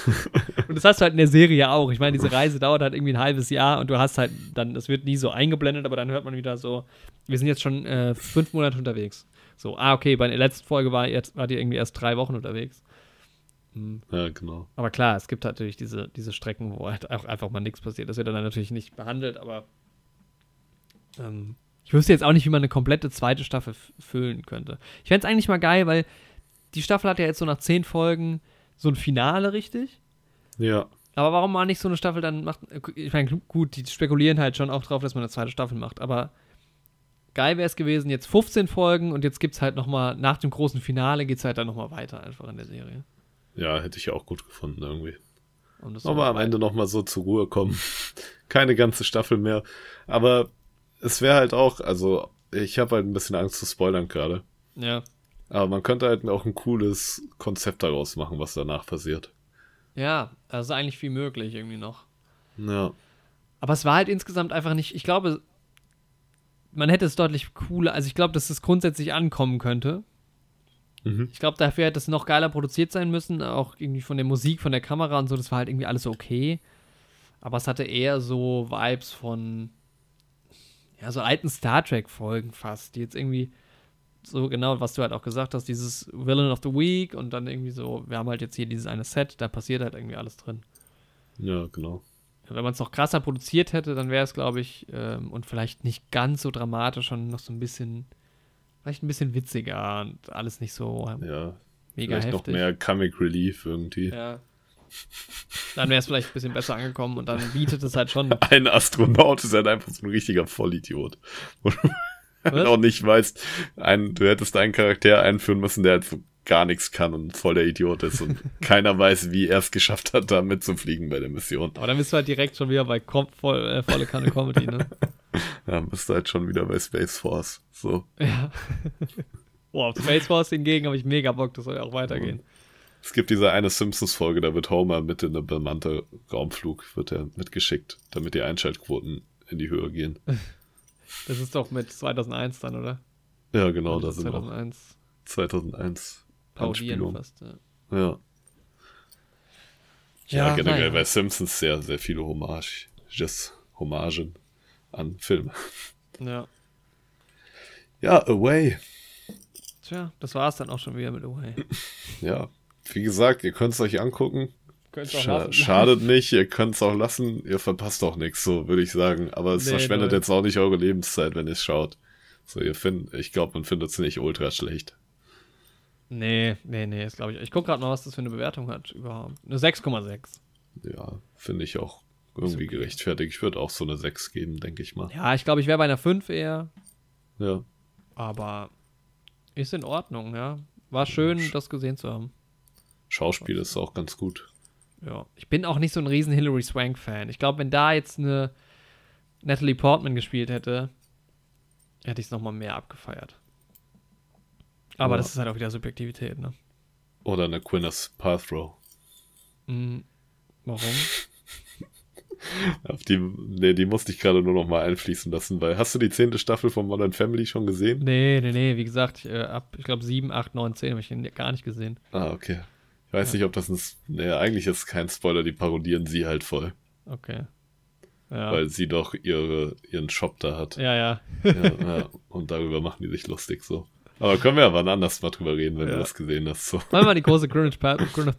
und das hast du halt in der Serie auch. Ich meine, diese Reise dauert halt irgendwie ein halbes Jahr und du hast halt dann, das wird nie so eingeblendet, aber dann hört man wieder so, wir sind jetzt schon äh, fünf Monate unterwegs. So, ah, okay, bei der letzten Folge war, jetzt, war die irgendwie erst drei Wochen unterwegs. Mhm. Ja, genau. Aber klar, es gibt natürlich diese, diese Strecken, wo halt auch einfach mal nichts passiert. Das wird dann natürlich nicht behandelt, aber ähm, ich wüsste jetzt auch nicht, wie man eine komplette zweite Staffel füllen könnte. Ich fände es eigentlich mal geil, weil die Staffel hat ja jetzt so nach zehn Folgen so ein Finale, richtig? Ja. Aber warum man nicht so eine Staffel dann macht? Ich meine, gut, die spekulieren halt schon auch drauf, dass man eine zweite Staffel macht, aber geil wäre es gewesen, jetzt 15 Folgen und jetzt gibt es halt nochmal, nach dem großen Finale geht es halt dann nochmal weiter einfach in der Serie. Ja, hätte ich ja auch gut gefunden irgendwie. Aber am Ende nochmal so zur Ruhe kommen. Keine ganze Staffel mehr. Aber es wäre halt auch, also ich habe halt ein bisschen Angst zu spoilern gerade. Ja. Aber man könnte halt auch ein cooles Konzept daraus machen, was danach passiert. Ja, also eigentlich viel möglich irgendwie noch. Ja. Aber es war halt insgesamt einfach nicht, ich glaube, man hätte es deutlich cooler, also ich glaube, dass es grundsätzlich ankommen könnte. Mhm. Ich glaube, dafür hätte es noch geiler produziert sein müssen, auch irgendwie von der Musik, von der Kamera und so, das war halt irgendwie alles okay. Aber es hatte eher so Vibes von, ja, so alten Star Trek-Folgen fast, die jetzt irgendwie so genau, was du halt auch gesagt hast, dieses Villain of the Week und dann irgendwie so, wir haben halt jetzt hier dieses eine Set, da passiert halt irgendwie alles drin. Ja, genau. Wenn man es noch krasser produziert hätte, dann wäre es, glaube ich, ähm, und vielleicht nicht ganz so dramatisch, sondern noch so ein bisschen, vielleicht ein bisschen witziger und alles nicht so ja, mega vielleicht heftig. noch mehr Comic Relief irgendwie. Ja. Dann wäre es vielleicht ein bisschen besser angekommen und dann bietet es halt schon. Ein Astronaut ist halt einfach so ein richtiger Vollidiot. Was? auch nicht weißt, ein, du hättest einen Charakter einführen müssen, der halt so gar nichts kann und voll der Idiot ist und keiner weiß, wie er es geschafft hat, da mitzufliegen bei der Mission. Aber dann bist du halt direkt schon wieder bei Com voll, äh, volle Kanne Comedy, ne? ja, bist du halt schon wieder bei Space Force. So. Ja. Boah, auf Space Force hingegen habe ich mega Bock, das soll ja auch weitergehen. Es gibt diese eine Simpsons-Folge, da wird Homer mit in einem bemannten Raumflug wird er mitgeschickt, damit die Einschaltquoten in die Höhe gehen. Das ist doch mit 2001 dann, oder? Ja, genau, das ist 2001. 2001. Parodieren fast, ja. Ja. Ja, ja generell ja. bei Simpsons sehr, sehr viele Hommages, Hommagen an Filme. Ja. Ja, Away. Tja, das war es dann auch schon wieder mit Away. ja, wie gesagt, ihr könnt es euch angucken. Scha schadet nicht, ihr könnt es auch lassen, ihr verpasst auch nichts, so würde ich sagen. Aber es nee, verschwendet nee. jetzt auch nicht eure Lebenszeit, wenn ihr es schaut. So, ihr findet, ich glaube, man findet es nicht ultra schlecht. Nee, nee, nee, ist glaube ich. Ich gucke gerade mal, was das für eine Bewertung hat überhaupt. Eine 6,6. Ja, finde ich auch irgendwie okay. gerechtfertigt. Ich würde auch so eine 6 geben, denke ich mal. Ja, ich glaube, ich wäre bei einer 5 eher. Ja. Aber ist in Ordnung, ja. War schön, das gesehen zu haben. Schauspiel ist auch ganz gut. Ja. Ich bin auch nicht so ein riesen Hilary Swank-Fan. Ich glaube, wenn da jetzt eine Natalie Portman gespielt hätte, hätte ich es nochmal mehr abgefeiert. Aber ja. das ist halt auch wieder Subjektivität, ne? Oder eine Gwyneth Paltrow. Mhm. Warum? Auf die, nee, die musste ich gerade nur noch mal einfließen lassen, weil hast du die zehnte Staffel von Modern Family schon gesehen? Nee, nee, nee, wie gesagt, ich, äh, ab, ich glaube 7, 8, 9, 10 habe ich ihn gar nicht gesehen. Ah, okay. Ich weiß ja. nicht, ob das ein, nee, eigentlich ist kein Spoiler, die parodieren sie halt voll. Okay. Ja. Weil sie doch ihre, ihren Shop da hat. Ja. ja, ja. Und darüber machen die sich lustig so. Aber können wir aber anders mal drüber reden, wenn ja. du das gesehen hast. So. Machen wir die große Gwyneth,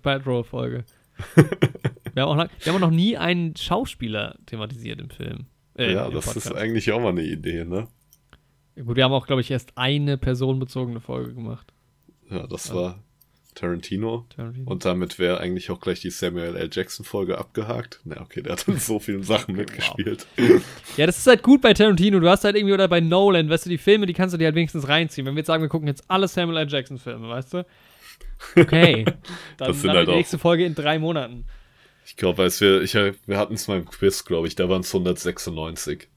Paltrow-Folge. wir, haben wir haben auch noch nie einen Schauspieler thematisiert im Film. Äh, ja, im das Podcast. ist eigentlich auch mal eine Idee, ne? Gut, wir haben auch, glaube ich, erst eine personenbezogene Folge gemacht. Ja, das ja. war Tarantino. Tarantino. Und damit wäre eigentlich auch gleich die Samuel L. Jackson-Folge abgehakt. Na, okay, der hat in so vielen Sachen mitgespielt. Wow. Ja, das ist halt gut bei Tarantino. Du hast halt irgendwie, oder bei Nolan, weißt du, die Filme, die kannst du dir halt wenigstens reinziehen. Wenn wir jetzt sagen, wir gucken jetzt alle Samuel L. Jackson-Filme, weißt du? Okay. Dann, das sind dann halt die nächste Folge in drei Monaten. Ich glaube, als wir, ich, wir hatten es mal im Quiz, glaube ich, da waren es 196.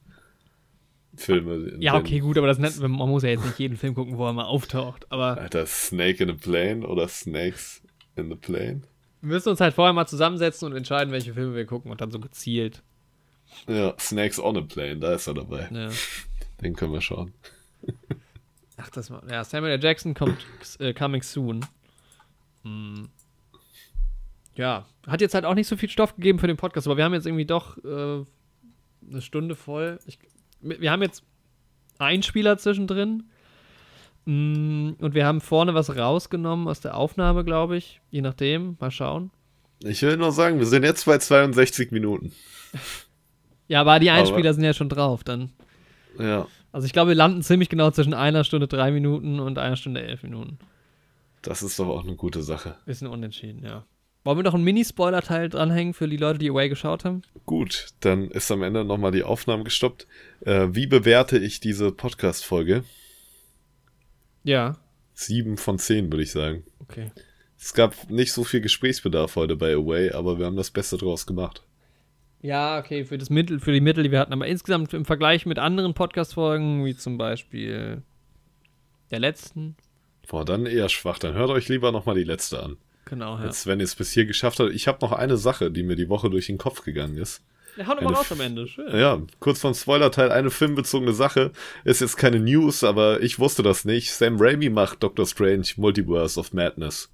Filme. Ja, okay, gut, aber das nennt, man muss ja jetzt nicht jeden Film gucken, wo er mal auftaucht. Aber Alter, Snake in a Plane oder Snakes in the Plane? Wir müssen uns halt vorher mal zusammensetzen und entscheiden, welche Filme wir gucken und dann so gezielt. Ja, Snakes on a Plane, da ist er dabei. Ja. Den können wir schauen. Ach, das war. Ja, Samuel L. Jackson kommt äh, coming soon. Hm. Ja, hat jetzt halt auch nicht so viel Stoff gegeben für den Podcast, aber wir haben jetzt irgendwie doch äh, eine Stunde voll. Ich, wir haben jetzt einen Spieler zwischendrin. Mm, Und wir haben vorne was rausgenommen aus der Aufnahme, glaube ich. Je nachdem. Mal schauen. Ich will nur sagen, wir sind jetzt bei 62 Minuten. Ja, aber die Aber- Einspieler sind ja schon drauf dann. Ja, Also ich glaube, wir landen ziemlich genau zwischen einer Stunde drei Minuten und einer Stunde elf Minuten. das ist doch auch eine gute Sache. Bisschen unentschieden, ja. Wollen wir noch einen Mini-Spoiler-Teil dranhängen für die Leute, die Away geschaut haben? Gut, dann ist am Ende nochmal die Aufnahme gestoppt. Äh, wie bewerte ich diese Podcast-Folge? Ja. Sieben von zehn, würde ich sagen. Okay. Es gab nicht so viel Gesprächsbedarf heute bei Away, aber wir haben das Beste draus gemacht. Ja, okay, für das Mittel, für die Mittel, die wir hatten. Aber insgesamt im Vergleich mit anderen Podcast-Folgen, wie zum Beispiel der letzten. Boah, dann eher schwach. Dann hört euch lieber nochmal die letzte an. Genau, ja. Als wenn ihr es bis hier geschafft habt. Ich habe noch eine Sache, die mir die Woche durch den Kopf gegangen ist. Ja, hau doch mal Eine raus am Ende. Schön. Ja, kurz vom Spoilerteil, eine filmbezogene Sache. Ist jetzt keine News, aber ich wusste das nicht. Sam Raimi macht Doctor Strange Multiverse of Madness.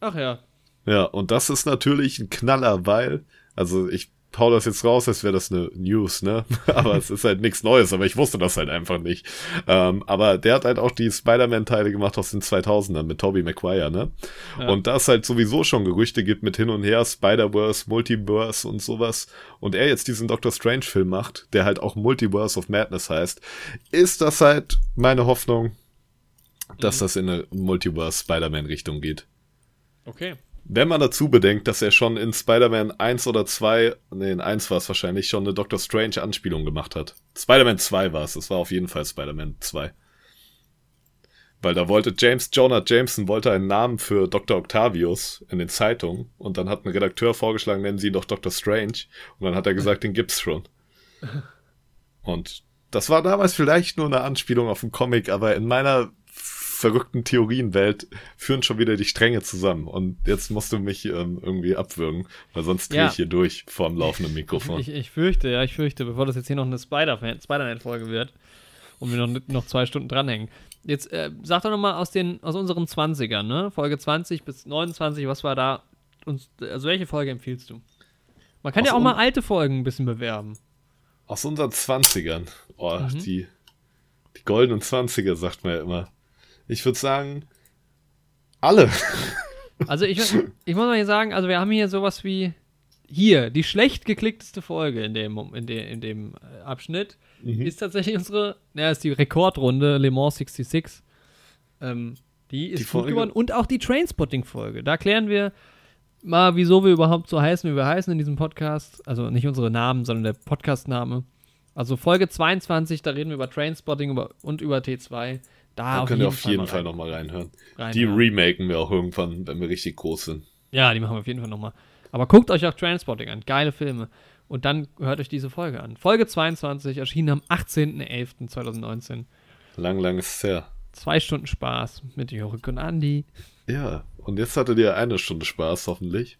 Ach ja. Ja, und das ist natürlich ein Knaller, weil, also ich hau das jetzt raus, als wäre das eine News, ne? aber es ist halt nichts Neues, aber ich wusste das halt einfach nicht. Ähm, aber der hat halt auch die Spider-Man-Teile gemacht aus den 2000ern mit Tobey Maguire, ne? Ja. Und da es halt sowieso schon Gerüchte gibt mit hin und her, Spider-Verse, Multiverse und sowas, und er jetzt diesen Doctor Strange-Film macht, der halt auch Multiverse of Madness heißt, ist das halt meine Hoffnung, dass das in eine Multiverse-Spider-Man-Richtung geht. Okay. Wenn man dazu bedenkt, dass er schon in Spider-Man 1 oder 2, nee, in 1 war es wahrscheinlich, schon eine Doctor Strange Anspielung gemacht hat. Spider-Man 2 war es, es war auf jeden Fall Spider-Man 2. Weil da wollte James Jonah Jameson wollte einen Namen für Dr. Octavius in den Zeitungen und dann hat ein Redakteur vorgeschlagen, nennen Sie ihn doch Dr. Strange und dann hat er gesagt, den gibt's schon. Und das war damals vielleicht nur eine Anspielung auf einen Comic, aber in meiner verrückten Theorienwelt führen schon wieder die Stränge zusammen. Und jetzt musst du mich ähm, irgendwie abwürgen, weil sonst drehe Ja. ich hier durch vorm laufenden Mikrofon. Ich, ich fürchte, ja, ich fürchte, bevor das jetzt hier noch eine Spider-Man- Spider-Man-Folge wird und wir noch, noch zwei Stunden dranhängen. Jetzt äh, sag doch nochmal aus, den, aus unseren 20ern, ne? Folge 20 bis 29, was war da? Uns, also welche Folge empfiehlst du? Man kann Aus ja auch mal alte Folgen ein bisschen bewerben. Aus unseren 20ern. Oh, Mhm. die, die goldenen 20er, sagt man ja immer. Ich würde sagen, alle. Also ich, ich muss mal hier sagen, also wir haben hier sowas wie hier, die schlecht geklickteste Folge in dem, in dem, in dem äh, Abschnitt Mhm. ist tatsächlich unsere, naja, ist die Rekordrunde Le Mans 66. Ähm, die ist Die gut Folge- geworden und auch die Trainspotting-Folge. Da klären wir mal, wieso wir überhaupt so heißen, wie wir heißen in diesem Podcast. Also nicht unsere Namen, sondern der Podcast-Name. Also Folge 22, da reden wir über Trainspotting und über T2. Da, Da könnt ihr auf jeden Fall nochmal reinhören. rein, Die ja. remaken wir auch irgendwann, wenn wir richtig groß sind. Ja, die machen wir auf jeden Fall nochmal. Aber guckt euch auch Transporting an. Geile Filme. Und dann hört euch diese Folge an. Folge 22 erschien am 18.11.2019. Lang, lang ist es her. Zwei Stunden Spaß mit Jörg und Andi. Ja, und jetzt hattet ihr eine Stunde Spaß, hoffentlich.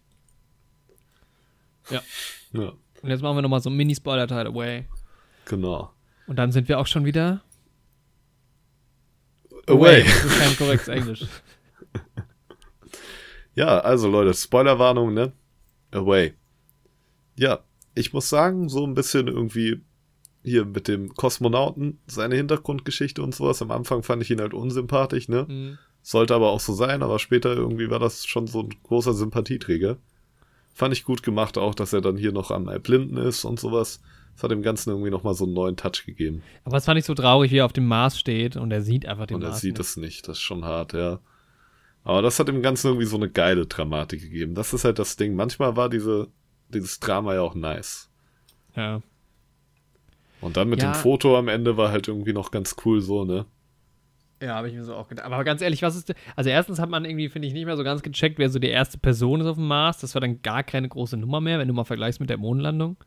Ja. Ja, Und jetzt machen wir nochmal so einen Mini-Spoiler-Teil away. genau. Und dann sind wir auch schon wieder Away. Das ist kein korrektes Englisch. Ja, also Leute, Spoilerwarnung, ne? Away. Ja, ich muss sagen, so ein bisschen irgendwie hier mit dem Kosmonauten, seine Hintergrundgeschichte und sowas. Am Anfang fand ich ihn halt unsympathisch, ne? Hm. Sollte aber auch so sein, aber später irgendwie war das schon so ein großer Sympathieträger. Fand ich gut gemacht auch, dass er dann hier noch am Blinden ist und sowas. Das hat dem Ganzen irgendwie nochmal so einen neuen Touch gegeben. Aber es fand ich so traurig, wie er auf dem Mars steht und er sieht einfach den Und er Mars. sieht nicht. es nicht. Das ist schon hart, ja. Aber das hat dem Ganzen irgendwie so eine geile Dramatik gegeben. Das ist halt das Ding. Manchmal war diese, dieses Drama ja auch nice. Ja. Und dann mit Ja. dem Foto am Ende war halt irgendwie noch ganz cool so, ne? Ja, habe ich mir so auch gedacht. Aber ganz ehrlich, was ist. Also, erstens hat man irgendwie, finde ich, nicht mehr so ganz gecheckt, wer so die erste Person ist auf dem Mars. Das war dann gar keine große Nummer mehr, wenn du mal vergleichst mit der Mondlandung.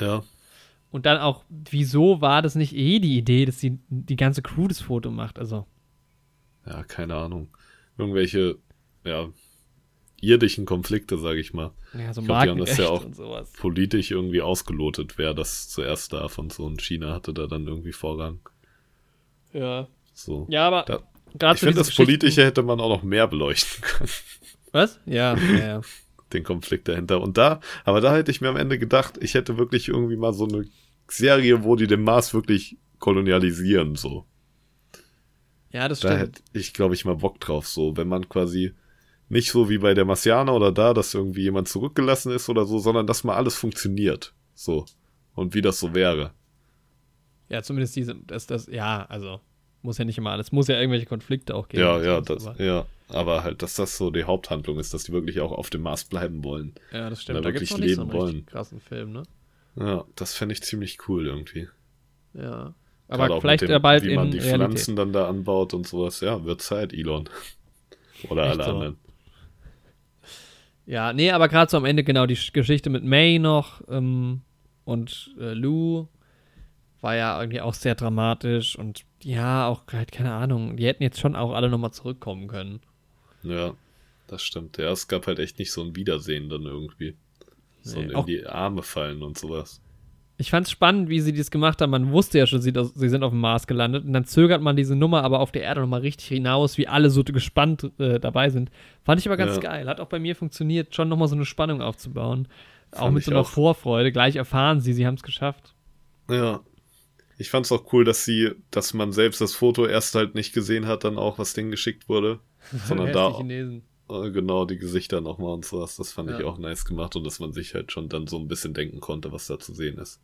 Ja. Und dann auch, wieso war das nicht eh die Idee, dass die, die ganze Crew das Foto macht? Also, Ja, keine Ahnung. Irgendwelche, ja, irdischen Konflikte, sage ich mal. Ja, so Ich glaub, die haben das ja auch. Politisch irgendwie ausgelotet, wer das zuerst darf und so. Und China hatte da dann irgendwie Vorrang. Ja. So. Ja, aber Da- gerade ich finde, das Politische hätte man auch noch mehr beleuchten können, Was? Ja, ja, ja. den Konflikt dahinter. Und da, aber da hätte ich mir am Ende gedacht, ich hätte wirklich irgendwie mal so eine Serie, wo die den Mars wirklich kolonialisieren, so. Ja, das Da stimmt. hätte ich, glaube ich, mal Bock drauf, so, wenn man quasi nicht so wie bei der Marsianer oder da, dass irgendwie jemand zurückgelassen ist oder so, sondern dass mal alles funktioniert. So. Und wie das so wäre. Ja, zumindest diese, das, das, ja, also muss ja nicht immer alles, muss ja irgendwelche Konflikte auch geben. Ja, ja, das, aber- ja. Aber halt, dass das so die Haupthandlung ist, dass die wirklich auch auf dem Mars bleiben wollen. ja, das stimmt. da Da gibt's wirklich noch nicht so einen leben wollen. krassen Film, ne? Ja, das fände ich ziemlich cool irgendwie. Ja. Gerade Aber auch vielleicht ja bald wie man die Realität. Pflanzen dann da anbaut und sowas. Ja, wird Zeit, Elon. Oder Echt alle so. anderen. Ja, nee, aber gerade so am Ende genau die Sch- Geschichte mit May noch ähm, und äh, Lou war ja irgendwie auch sehr dramatisch und ja, auch halt keine Ahnung, die hätten jetzt schon auch alle nochmal zurückkommen können. Ja, das stimmt. Ja, es gab halt echt nicht so ein Wiedersehen dann irgendwie. So Nee, in auch- die Arme fallen und sowas. Ich fand's spannend, wie sie das gemacht haben. Man wusste ja schon, sie, sie sind auf dem Mars gelandet. Und dann zögert man diese Nummer aber auf der Erde nochmal richtig hinaus, wie alle so gespannt äh, dabei sind. Fand ich aber ganz Ja. geil. Hat auch bei mir funktioniert, schon nochmal so eine Spannung aufzubauen. auch Fand mit ich so einer auch. Vorfreude. Gleich erfahren sie, sie haben es geschafft. Ja. Ich fand's auch cool, dass sie, dass man selbst das Foto erst halt nicht gesehen hat, dann auch, was denen geschickt wurde. Sondern da genau die Gesichter nochmal und sowas. Das fand ich Ja. auch nice gemacht und dass man sich halt schon dann so ein bisschen denken konnte, was da zu sehen ist.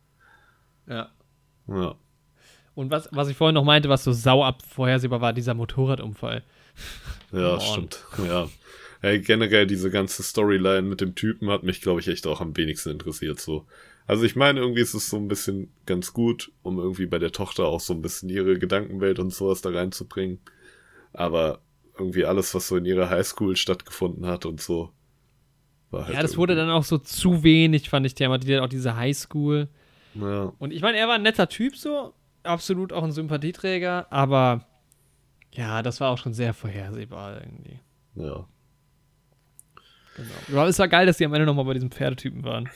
Ja. Ja. Und was, was ich vorhin noch meinte, was so sauab vorhersehbar war, dieser Motorradunfall. Ja, on. stimmt. Ja. Ey, generell diese ganze Storyline mit dem Typen hat mich, glaube ich, echt auch am wenigsten interessiert. So. Also ich meine, irgendwie ist es so ein bisschen ganz gut, um irgendwie bei der Tochter auch so ein bisschen ihre Gedankenwelt und sowas da reinzubringen. Aber irgendwie alles, was so in ihrer Highschool stattgefunden hat und so. War halt ja, das wurde dann auch so zu wenig, fand ich, thematisiert. Auch diese Highschool. Ja, Und ich meine, er war ein netter Typ so, absolut auch ein Sympathieträger, aber ja, das war auch schon sehr vorhersehbar irgendwie. ja. Genau. Aber es war geil, dass die am Ende nochmal bei diesem Pferdetypen waren.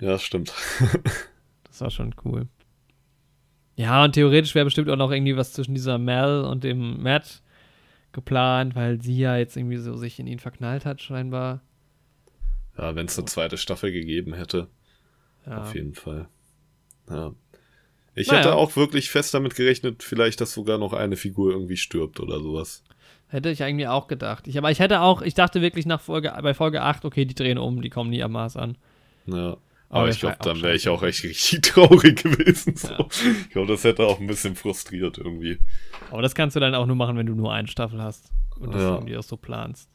Ja, stimmt. Das war schon cool. Ja, und theoretisch wäre bestimmt auch noch irgendwie was zwischen dieser Mel und dem Matt geplant, weil sie ja jetzt irgendwie so sich in ihn verknallt hat, scheinbar. Ja, wenn es eine zweite Staffel gegeben hätte. Ja. Auf jeden Fall. Ja. Ich Naja. hätte auch wirklich fest damit gerechnet, vielleicht, dass sogar noch eine Figur irgendwie stirbt oder sowas. Hätte ich eigentlich auch gedacht. Ich, aber ich hätte auch, ich dachte wirklich nach Folge, bei Folge 8, okay, die drehen um, die kommen nie am Mars an. Ja. Aber ich glaube, dann wäre ich auch echt richtig traurig gewesen. So. Ja. Ich glaube, das hätte auch ein bisschen frustriert irgendwie. Aber das kannst du dann auch nur machen, wenn du nur eine Staffel hast. Und das Ja. irgendwie auch so planst.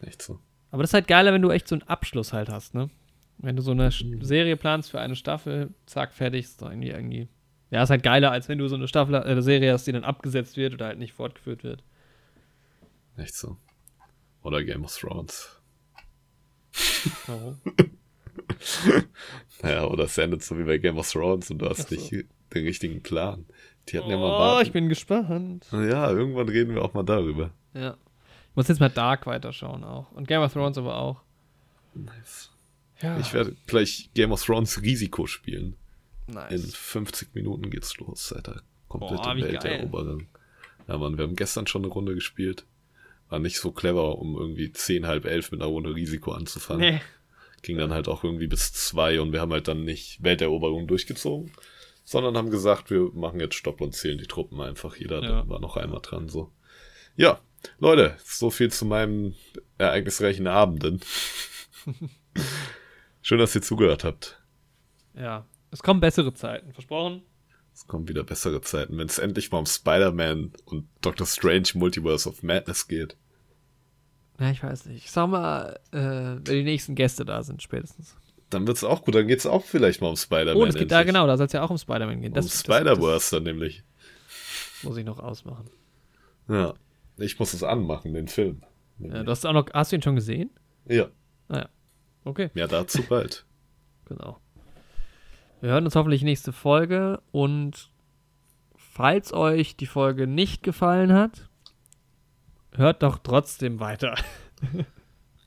Echt so. Aber das ist halt geiler, wenn du echt so einen Abschluss halt hast, ne? Wenn du so eine Mhm. Serie planst für eine Staffel, zack, fertig, ist doch irgendwie irgendwie. Ja, ist halt geiler, als wenn du so eine Staffel, äh, eine Serie hast, die dann abgesetzt wird oder halt nicht fortgeführt wird. Echt so. Oder Game of Thrones. Warum? Naja, oder es endet so wie bei Game of Thrones und du hast so. nicht den richtigen Plan. Die hatten ja mal Oh, warten. ich bin gespannt. Ja, irgendwann reden wir auch mal darüber. Ja. Ich muss jetzt mal Dark weiterschauen auch. Und Game of Thrones aber auch. Nice. Ja. Ich werde gleich Game of Thrones Risiko spielen. In nice. 50 Minuten geht's los, Alter. Komplette Boah, Welteroberung. Ja, Mann, wir haben gestern schon eine Runde gespielt. War nicht so clever, um irgendwie 10, halb elf mit einer Runde Risiko anzufangen. Nee. Ging dann halt auch irgendwie bis zwei und wir haben halt dann nicht Welteroberung durchgezogen, sondern haben gesagt, wir machen jetzt Stopp und zählen die Truppen einfach. Jeder Ja. war noch einmal dran, so. Ja, Leute, so viel zu meinem ereignisreichen Abenden. Schön, dass ihr zugehört habt. Ja. Es kommen bessere Zeiten, versprochen. Es kommen wieder bessere Zeiten, wenn es endlich mal um Spider-Man und Doctor Strange Multiverse of Madness geht. Ja, ich weiß nicht. Ich sag mal, äh, wenn die nächsten Gäste da sind, spätestens. Dann wird's auch gut, dann geht's auch vielleicht mal um Spider-Man. Oh, es geht da genau, da soll es ja auch um Spider-Man gehen. Um Das, das, Spider-Verse dann nämlich. muss ich noch ausmachen. Ja. Ich muss es anmachen, den Film. Ja, du hast auch noch, hast du ihn schon gesehen? Ja, Okay, mehr dazu bald. genau. Wir hören uns hoffentlich nächste Folge und falls euch die Folge nicht gefallen hat, hört doch trotzdem weiter.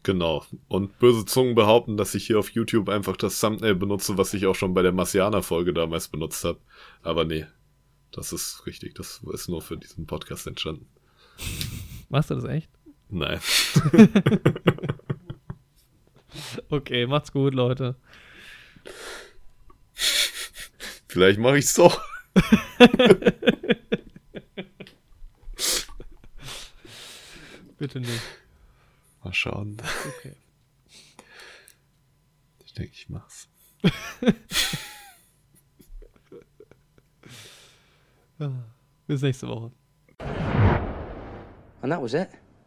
Genau. Und böse Zungen behaupten, dass ich hier auf YouTube einfach das Thumbnail benutze, was ich auch schon bei der Marciana-Folge damals benutzt habe. Aber nee, das ist richtig. Das ist nur für diesen Podcast entstanden. Machst du das echt? Nein. okay, macht's gut, Leute. Vielleicht mache ich's doch. Bitte nicht. Mal schauen. Okay. Ich denke, ich mach's. Bis nächste Woche. And that was it.